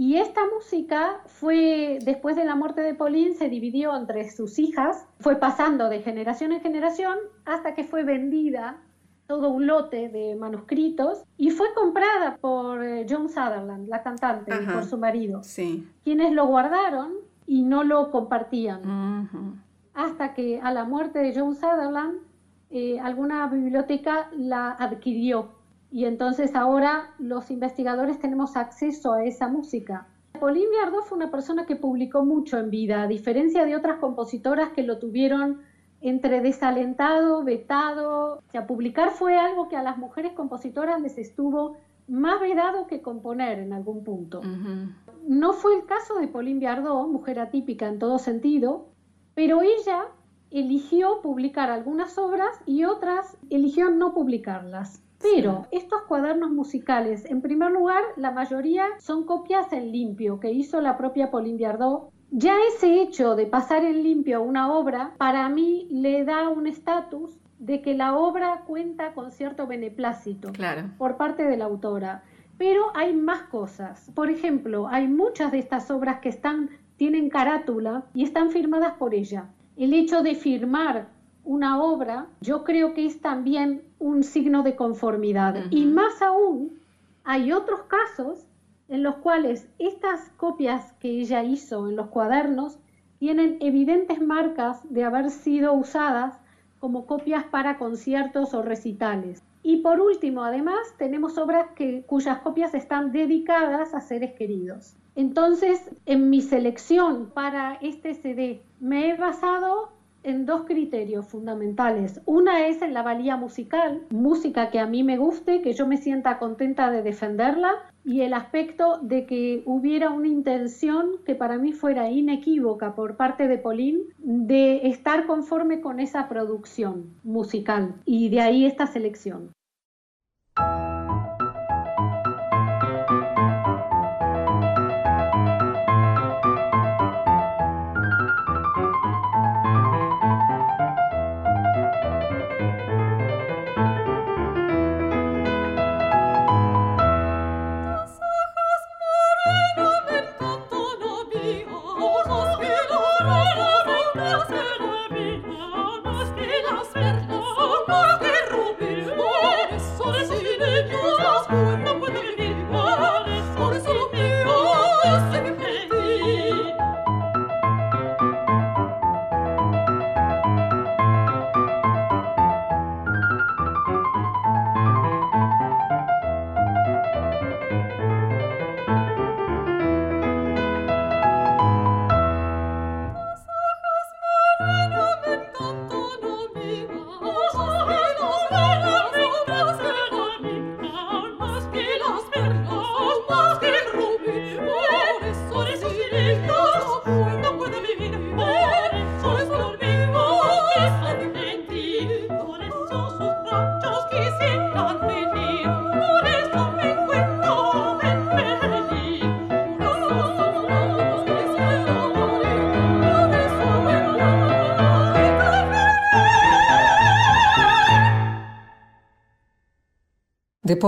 Y esta música fue, después de la muerte de Pauline, se dividió entre sus hijas, fue pasando de generación en generación hasta que fue vendida todo un lote de manuscritos y fue comprada por eh, John Sutherland, la cantante, por su marido, sí. quienes lo guardaron y no lo compartían. Hasta que a la muerte de John Sutherland, eh, alguna biblioteca la adquirió y entonces ahora los investigadores tenemos acceso a esa música. Pauline Viardot fue una persona que publicó mucho en vida, a diferencia de otras compositoras que lo tuvieron entre desalentado, vetado. O sea, publicar fue algo que a las mujeres compositoras les estuvo más vedado que componer en algún punto. No fue el caso de Pauline Viardot, mujer atípica en todo sentido, pero ella eligió publicar algunas obras y otras eligió no publicarlas. Pero estos cuadernos musicales, en primer lugar, la mayoría son copias en limpio que hizo la propia Pauline Viardot. Ya ese hecho de pasar en limpio una obra, para mí le da un estatus de que la obra cuenta con cierto beneplácito por parte de la autora. Pero hay más cosas. Por ejemplo, hay muchas de estas obras que están, tienen carátula y están firmadas por ella. El hecho de firmar una obra, yo creo que es también un signo de conformidad. Y más aún, hay otros casos en los cuales estas copias que ella hizo en los cuadernos tienen evidentes marcas de haber sido usadas como copias para conciertos o recitales. Y por último, además, tenemos obras que, cuyas copias están dedicadas a seres queridos. Entonces, en mi selección para este CD me he basado en dos criterios fundamentales. Una es en la valía musical, música que a mí me guste, que yo me sienta contenta de defenderla, y el aspecto de que hubiera una intención que para mí fuera inequívoca por parte de Pauline de estar conforme con esa producción musical. Y de ahí esta selección.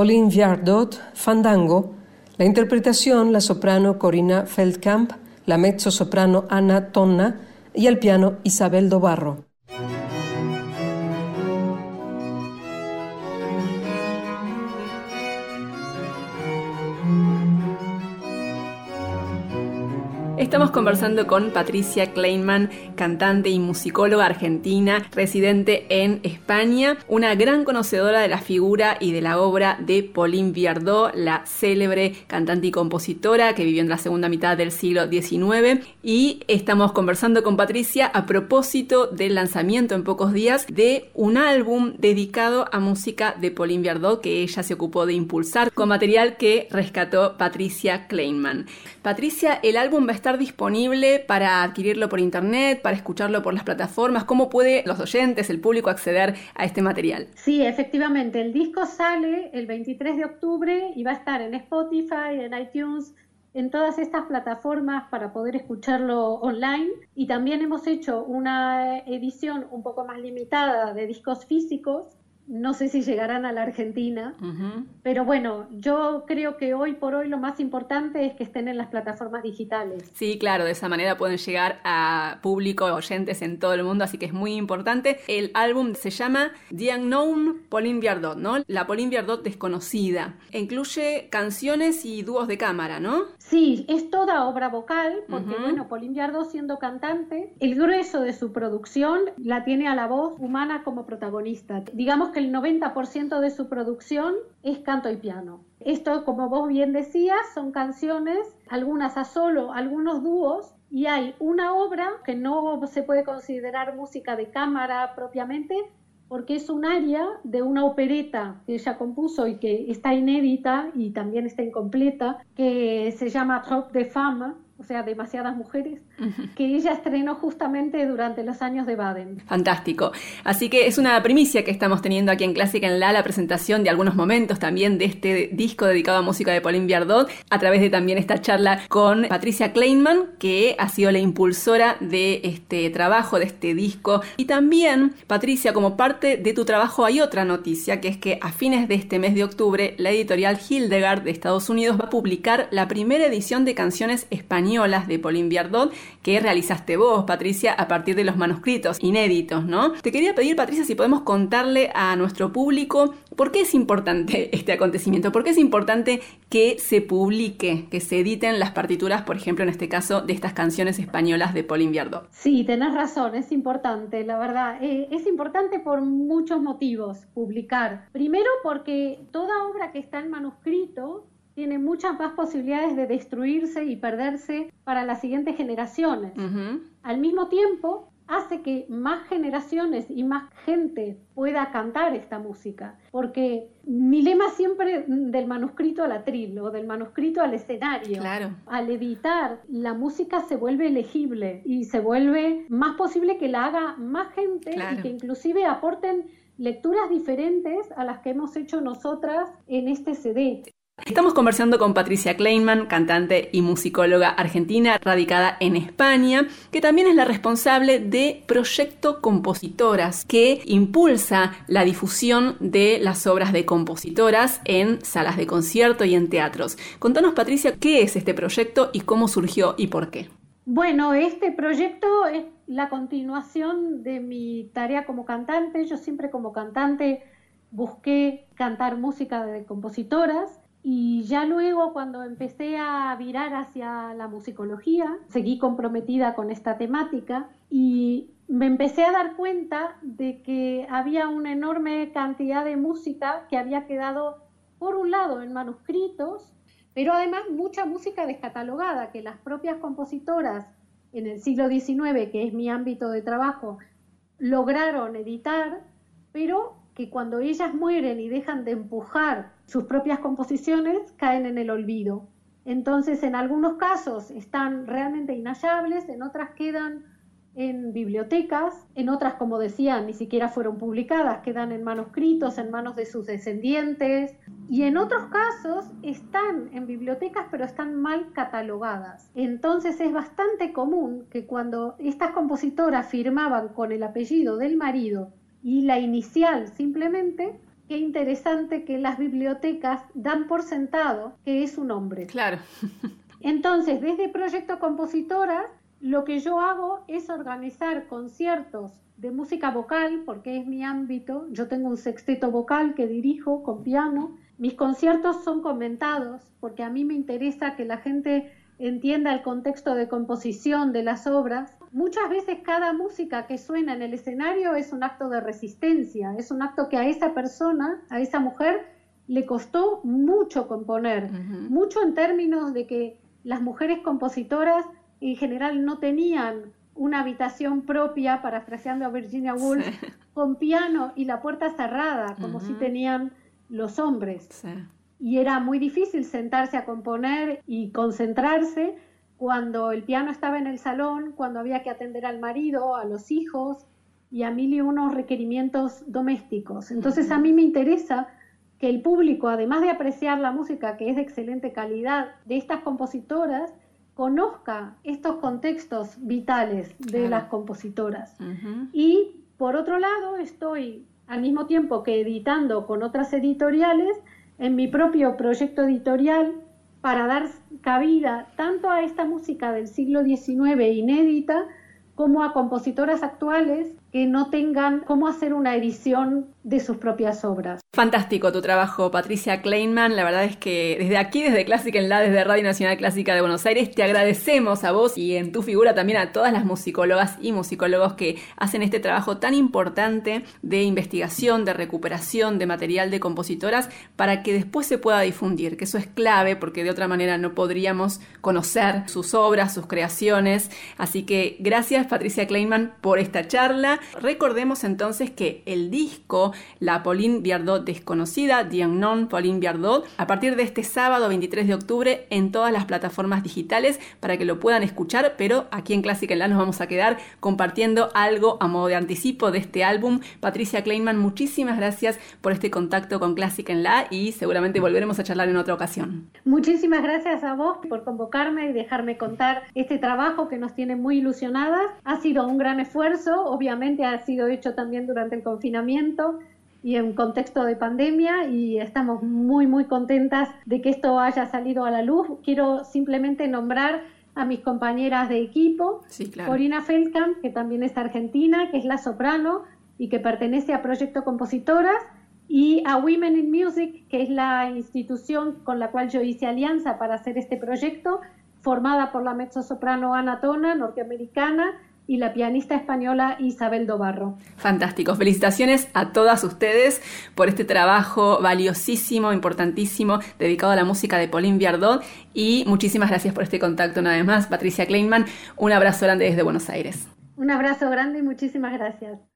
Pauline Viardot, Fandango, la interpretación la soprano Corina Feldkamp, la mezzo soprano Anna Tonna y al piano Isabel Dobarro. Conversando con Patricia Kleinman, cantante y musicóloga argentina, residente en España, una gran conocedora de la figura y de la obra de Pauline Viardot, la célebre cantante y compositora que vivió en la segunda mitad del siglo XIX. Y estamos conversando con Patricia a propósito del lanzamiento en pocos días de un álbum dedicado a música de Pauline Viardot que ella se ocupó de impulsar con material que rescató Patricia Kleinman. Patricia, el álbum va a estar disponible para adquirirlo por internet, para escucharlo por las plataformas? ¿Cómo puede los oyentes, el público acceder a este material? Sí, efectivamente, el disco sale el 23 de octubre y va a estar en Spotify, en iTunes, en todas estas plataformas para poder escucharlo online y también hemos hecho una edición un poco más limitada de discos físicos no sé si llegarán a la Argentina, pero bueno, yo creo que hoy por hoy lo más importante es que estén en las plataformas digitales. Sí, claro, de esa manera pueden llegar a público, oyentes en todo el mundo, así que es muy importante. El álbum se llama The Unknown Pauline Viardot, ¿no? La Pauline Viardot desconocida. Incluye canciones y dúos de cámara, ¿no? Sí, es toda obra vocal, porque bueno, Pauline Viardot siendo cantante, el grueso de su producción la tiene a la voz humana como protagonista. Digamos que el 90% de su producción es canto y piano. Esto, como vos bien decías, son canciones, algunas a solo, algunos dúos, y hay una obra que no se puede considerar música de cámara propiamente, porque es un área de una opereta que ella compuso y que está inédita y también está incompleta, que se llama Trop de Fama, o sea, demasiadas mujeres, que ella estrenó justamente durante los años de Baden. Fantástico. Así que es una primicia que estamos teniendo aquí en Clásica en La, la presentación de algunos momentos también de este disco dedicado a música de Pauline Viardot, a través de también esta charla con Patricia Kleinman, que ha sido la impulsora de este trabajo, de este disco. Y también, Patricia, como parte de tu trabajo hay otra noticia, que es que a fines de este mes de octubre, la editorial Hildegard de Estados Unidos va a publicar la primera edición de canciones españolas de Pauline Viardot que realizaste vos, Patricia, a partir de los manuscritos inéditos, ¿no? Te quería pedir, Patricia, si podemos contarle a nuestro público por qué es importante (laughs) este acontecimiento, por qué es importante que se publique, que se editen las partituras, por ejemplo, en este caso, de estas canciones españolas de Pauline Viardot. Sí, tenés razón, es importante, la verdad. Eh, es importante por muchos motivos publicar. Primero porque toda obra que está en manuscrito tiene muchas más posibilidades de destruirse y perderse para las siguientes generaciones. Al mismo tiempo, hace que más generaciones y más gente pueda cantar esta música, porque mi lema siempre del manuscrito al atril o del manuscrito al escenario, claro. al editar, la música se vuelve elegible y se vuelve más posible que la haga más gente y que inclusive aporten lecturas diferentes a las que hemos hecho nosotras en este CD. Estamos conversando con Patricia Kleinman, cantante y musicóloga argentina radicada en España, que también es la responsable de Proyecto Compositoras, que impulsa la difusión de las obras de compositoras en salas de concierto y en teatros. Contanos, Patricia, qué es este proyecto y cómo surgió y por qué. Bueno, este proyecto es la continuación de mi tarea como cantante. Yo siempre como cantante busqué cantar música de compositoras y ya luego cuando empecé a virar hacia la musicología, seguí comprometida con esta temática y me empecé a dar cuenta de que había una enorme cantidad de música que había quedado, por un lado, en manuscritos, pero además mucha música descatalogada que las propias compositoras en el siglo XIX, que es mi ámbito de trabajo, lograron editar, pero que cuando ellas mueren y dejan de empujar sus propias composiciones, caen en el olvido. Entonces, en algunos casos están realmente inhallables, en otras quedan en bibliotecas, en otras, como decía, ni siquiera fueron publicadas, quedan en manuscritos, en manos de sus descendientes, y en otros casos están en bibliotecas, pero están mal catalogadas. Entonces es bastante común que cuando estas compositoras firmaban con el apellido del marido y la inicial simplemente, qué interesante que las bibliotecas dan por sentado que es un hombre. Claro. Entonces, desde Proyecto Compositora, lo que yo hago es organizar conciertos de música vocal, porque es mi ámbito. Yo tengo un sexteto vocal que dirijo con piano. Mis conciertos son comentados, porque a mí me interesa que la gente entienda el contexto de composición de las obras. Muchas veces cada música que suena en el escenario es un acto de resistencia, es un acto que a esa persona, a esa mujer, le costó mucho componer, mucho en términos de que las mujeres compositoras en general no tenían una habitación propia, parafraseando a Virginia Woolf, (laughs) con piano y la puerta cerrada, como si tenían los hombres. Y era muy difícil sentarse a componer y concentrarse cuando el piano estaba en el salón, cuando había que atender al marido, a los hijos y a mil y unos requerimientos domésticos. Entonces a mí me interesa que el público, además de apreciar la música que es de excelente calidad de estas compositoras, conozca estos contextos vitales de las compositoras. Y por otro lado, estoy al mismo tiempo que editando con otras editoriales en mi propio proyecto editorial para dar cabida tanto a esta música del siglo XIX inédita como a compositoras actuales que no tengan cómo hacer una edición de sus propias obras. Fantástico tu trabajo, Patricia Kleinman. La verdad es que desde aquí, desde Clásica en la, desde Radio Nacional Clásica de Buenos Aires, te agradecemos a vos y en tu figura también a todas las musicólogas y musicólogos que hacen este trabajo tan importante de investigación, de recuperación de material de compositoras para que después se pueda difundir, que eso es clave porque de otra manera no podríamos conocer sus obras, sus creaciones. Así que gracias, Patricia Kleinman, por esta charla. Recordemos entonces que el disco La Pauline Viardot desconocida, The Unknown Pauline Viardot, a partir de este sábado 23 de octubre en todas las plataformas digitales para que lo puedan escuchar, pero aquí en Clásica en La nos vamos a quedar compartiendo algo a modo de anticipo de este álbum. Patricia Kleinman, muchísimas gracias por este contacto con Clásica en La y seguramente volveremos a charlar en otra ocasión. Muchísimas gracias a vos por convocarme y dejarme contar este trabajo que nos tiene muy ilusionadas. Ha sido un gran esfuerzo, obviamente ha sido hecho también durante el confinamiento y en contexto de pandemia y estamos muy muy contentas de que esto haya salido a la luz. Quiero simplemente nombrar a mis compañeras de equipo, Corina Feldkamp, que también es argentina, que es la soprano y que pertenece a Proyecto Compositoras, y a Women in Music, que es la institución con la cual yo hice alianza para hacer este proyecto, formada por la mezzosoprano Ana Tona, norteamericana, y la pianista española Isabel Dobarro. Fantástico. Felicitaciones a todas ustedes por este trabajo valiosísimo, importantísimo, dedicado a la música de Pauline Viardot y muchísimas gracias por este contacto una vez más. Patricia Kleinman, un abrazo grande desde Buenos Aires. Un abrazo grande y muchísimas gracias.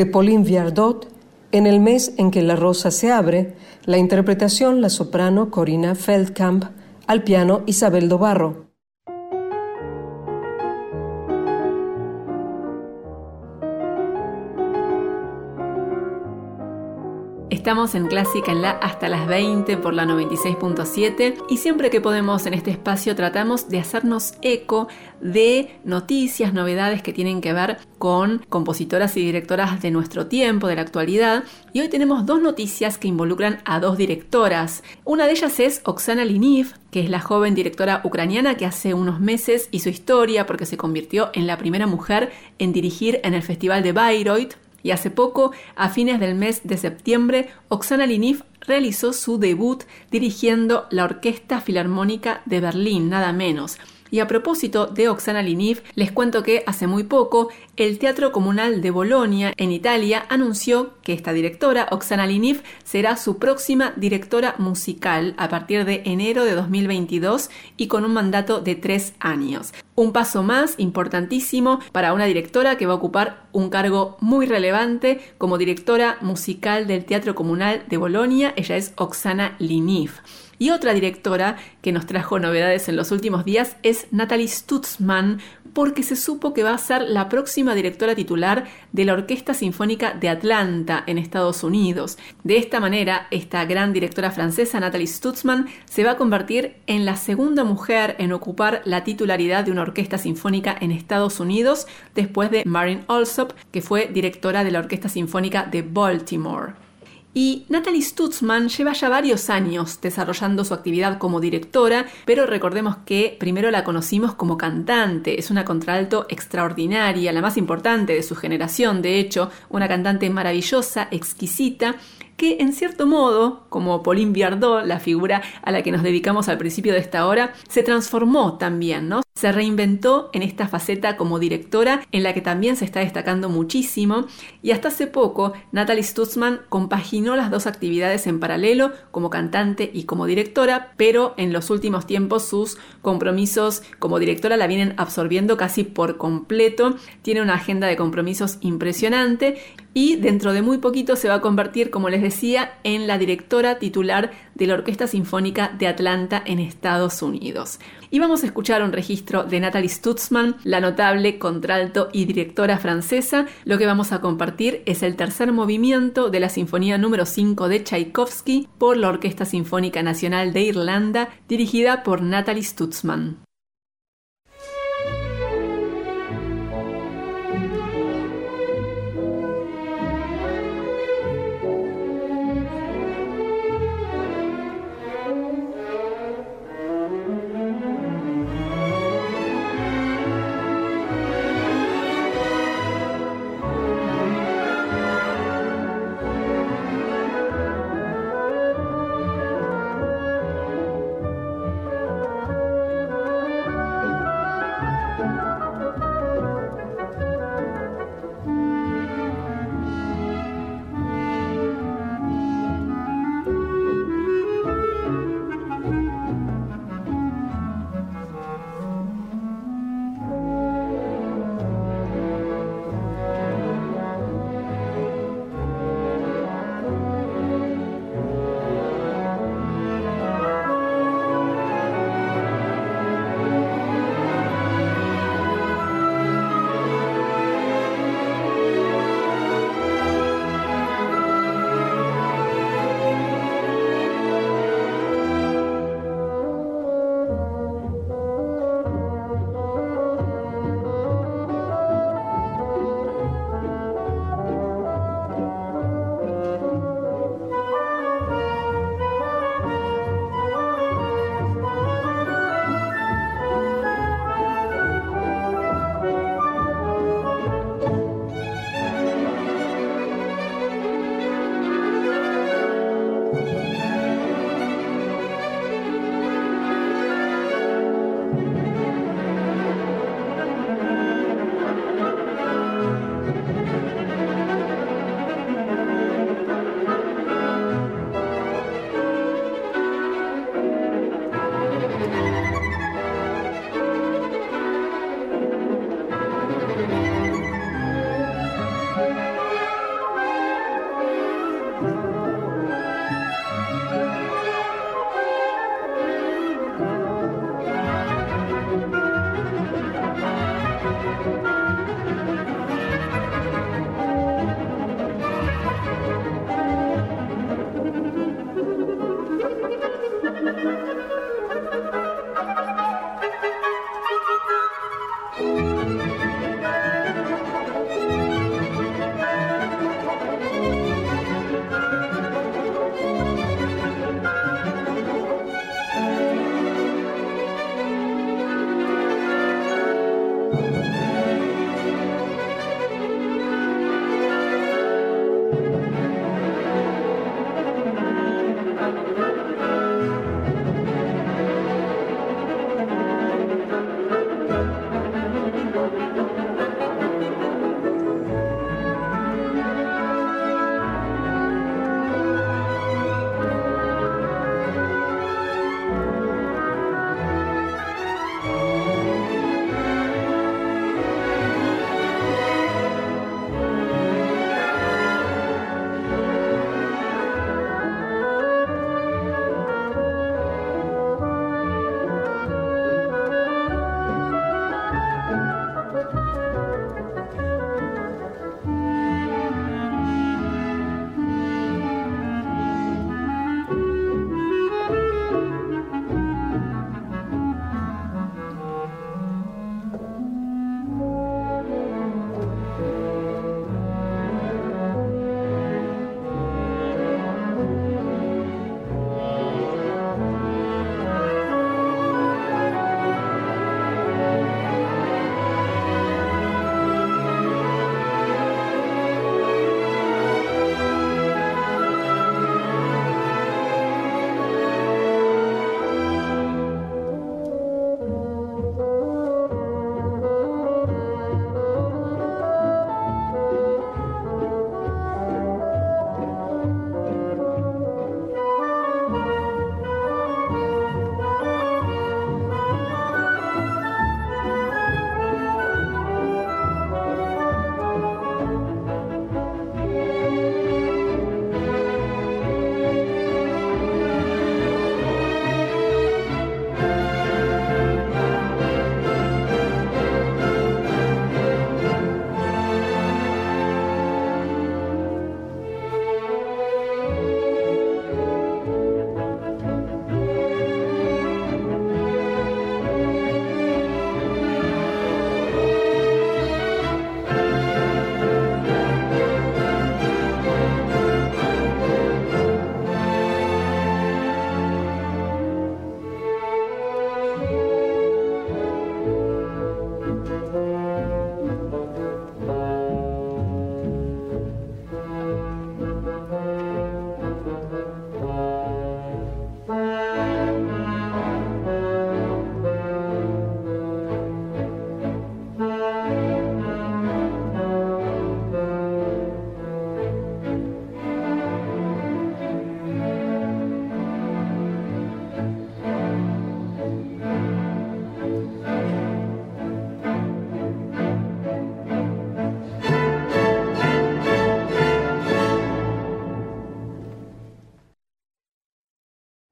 De Pauline Viardot, en el mes en que la rosa se abre, la interpretación la soprano Corina Feldkamp, al piano Isabel Dobarro. Estamos en Clásica en la hasta las 20 por la 96.7 y siempre que podemos en este espacio tratamos de hacernos eco de noticias, novedades que tienen que ver con compositoras y directoras de nuestro tiempo, de la actualidad. Y hoy tenemos dos noticias que involucran a dos directoras. Una de ellas es Oksana Liniv, que es la joven directora ucraniana que hace unos meses hizo historia porque se convirtió en la primera mujer en dirigir en el Festival de Bayreuth y hace poco, a fines del mes de septiembre, Oksana Liniv realizó su debut dirigiendo la Orquesta Filarmónica de Berlín, nada menos. Y a propósito de Oksana Liniv, les cuento que hace muy poco el Teatro Comunal de Bolonia, en Italia, anunció que esta directora, Oksana Liniv, será su próxima directora musical a partir de enero de 2022 y con un mandato de tres años. Un paso más importantísimo para una directora que va a ocupar un cargo muy relevante como directora musical del Teatro Comunal de Bolonia. Ella es Oksana Liniv. Y otra directora que nos trajo novedades en los últimos días es Natalie Stutzman, porque se supo que va a ser la próxima directora titular de la Orquesta Sinfónica de Atlanta en Estados Unidos. De esta manera, esta gran directora francesa, Natalie Stutzman, se va a convertir en la segunda mujer en ocupar la titularidad de una orquesta sinfónica en Estados Unidos después de Marin Alsop, que fue directora de la Orquesta Sinfónica de Baltimore. Y Natalie Stutzman lleva ya varios años desarrollando su actividad como directora, pero recordemos que primero la conocimos como cantante. Es una contralto extraordinaria, la más importante de su generación, de hecho, una cantante maravillosa, exquisita, que en cierto modo, como Pauline Viardot, la figura a la que nos dedicamos al principio de esta hora, se transformó también, ¿no? Se reinventó en esta faceta como directora, en la que también se está destacando muchísimo, y hasta hace poco Natalie Stutzman compaginó las dos actividades en paralelo, como cantante y como directora, pero en los últimos tiempos sus compromisos como directora la vienen absorbiendo casi por completo, tiene una agenda de compromisos impresionante y dentro de muy poquito se va a convertir, como les decía, en la directora titular de la Orquesta Sinfónica de Atlanta en Estados Unidos. Y vamos a escuchar un registro de Natalie Stutzman, la notable contralto y directora francesa. Lo que vamos a compartir es el tercer movimiento de la Sinfonía número 5 de Tchaikovsky por la Orquesta Sinfónica Nacional de Irlanda, dirigida por Natalie Stutzman.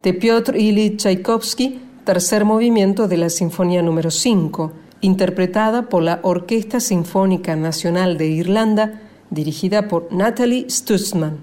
De Piotr Ilyich Tchaikovsky, tercer movimiento de la Sinfonía número 5, interpretada por la Orquesta Sinfónica Nacional de Irlanda, dirigida por Natalie Stutzman.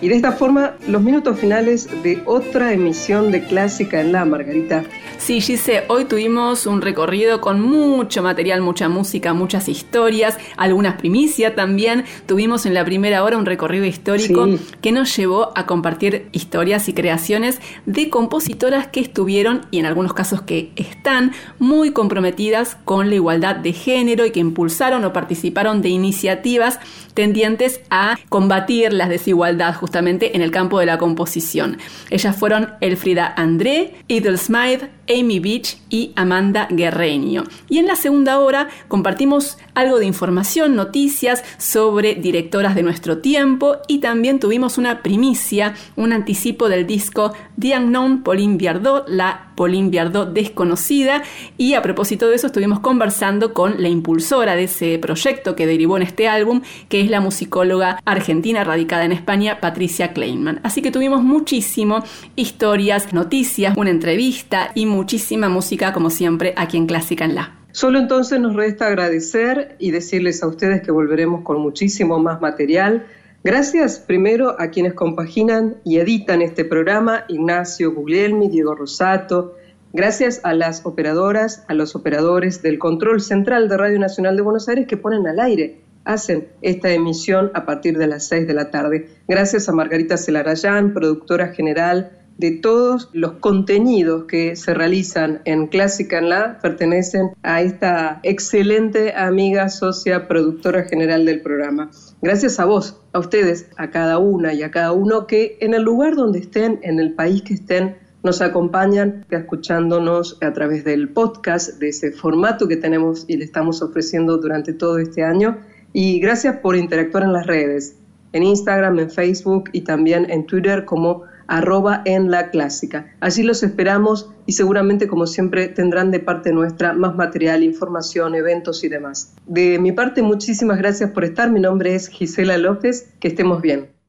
Y de esta forma, los minutos finales de otra emisión de Clásica en la Margarita. Sí, Gise, hoy tuvimos un recorrido con mucho material, mucha música, muchas historias, algunas primicias también. Tuvimos en la primera hora un recorrido histórico que nos llevó a compartir historias y creaciones de compositoras que estuvieron y en algunos casos que están muy comprometidas con la igualdad de género y que impulsaron o participaron de iniciativas tendientes a combatir las desigualdades justamente en el campo de la composición. Ellas fueron Elfrida André, Edel Smythe, Amy Beach y Amanda Guerreño. Y en la segunda hora compartimos algo de información, noticias sobre directoras de nuestro tiempo y también tuvimos una primicia, un anticipo del disco The Unknown Pauline Viardot, la Pauline Viardot desconocida. Y a propósito de eso estuvimos conversando con la impulsora de ese proyecto que derivó en este álbum, que es la musicóloga argentina radicada en España, Patricia Kleinman. Así que tuvimos muchísimo historias, noticias, una entrevista y muchísima música como siempre aquí en Clásica en La. Solo entonces nos resta agradecer y decirles a ustedes que volveremos con muchísimo más material. Gracias primero a quienes compaginan y editan este programa, Ignacio Guglielmi, Diego Rosato. Gracias a las operadoras, a los operadores del control central de Radio Nacional de Buenos Aires que ponen al aire, hacen esta emisión a partir de las 6 de la tarde. Gracias a Margarita Celarayán, productora general de todos los contenidos que se realizan en Clásica en La pertenecen a esta excelente amiga, socia, productora general del programa. Gracias a vos, a ustedes, a cada una y a cada uno que en el lugar donde estén, en el país que estén, nos acompañan escuchándonos a través del podcast, de ese formato que tenemos y le estamos ofreciendo durante todo este año. Y gracias por interactuar en las redes, en Instagram, en Facebook y también en Twitter como arroba en la clásica. Allí los esperamos y seguramente, como siempre, tendrán de parte nuestra más material, información, eventos y demás. De mi parte, muchísimas gracias por estar. Mi nombre es Gisela López. Que estemos bien.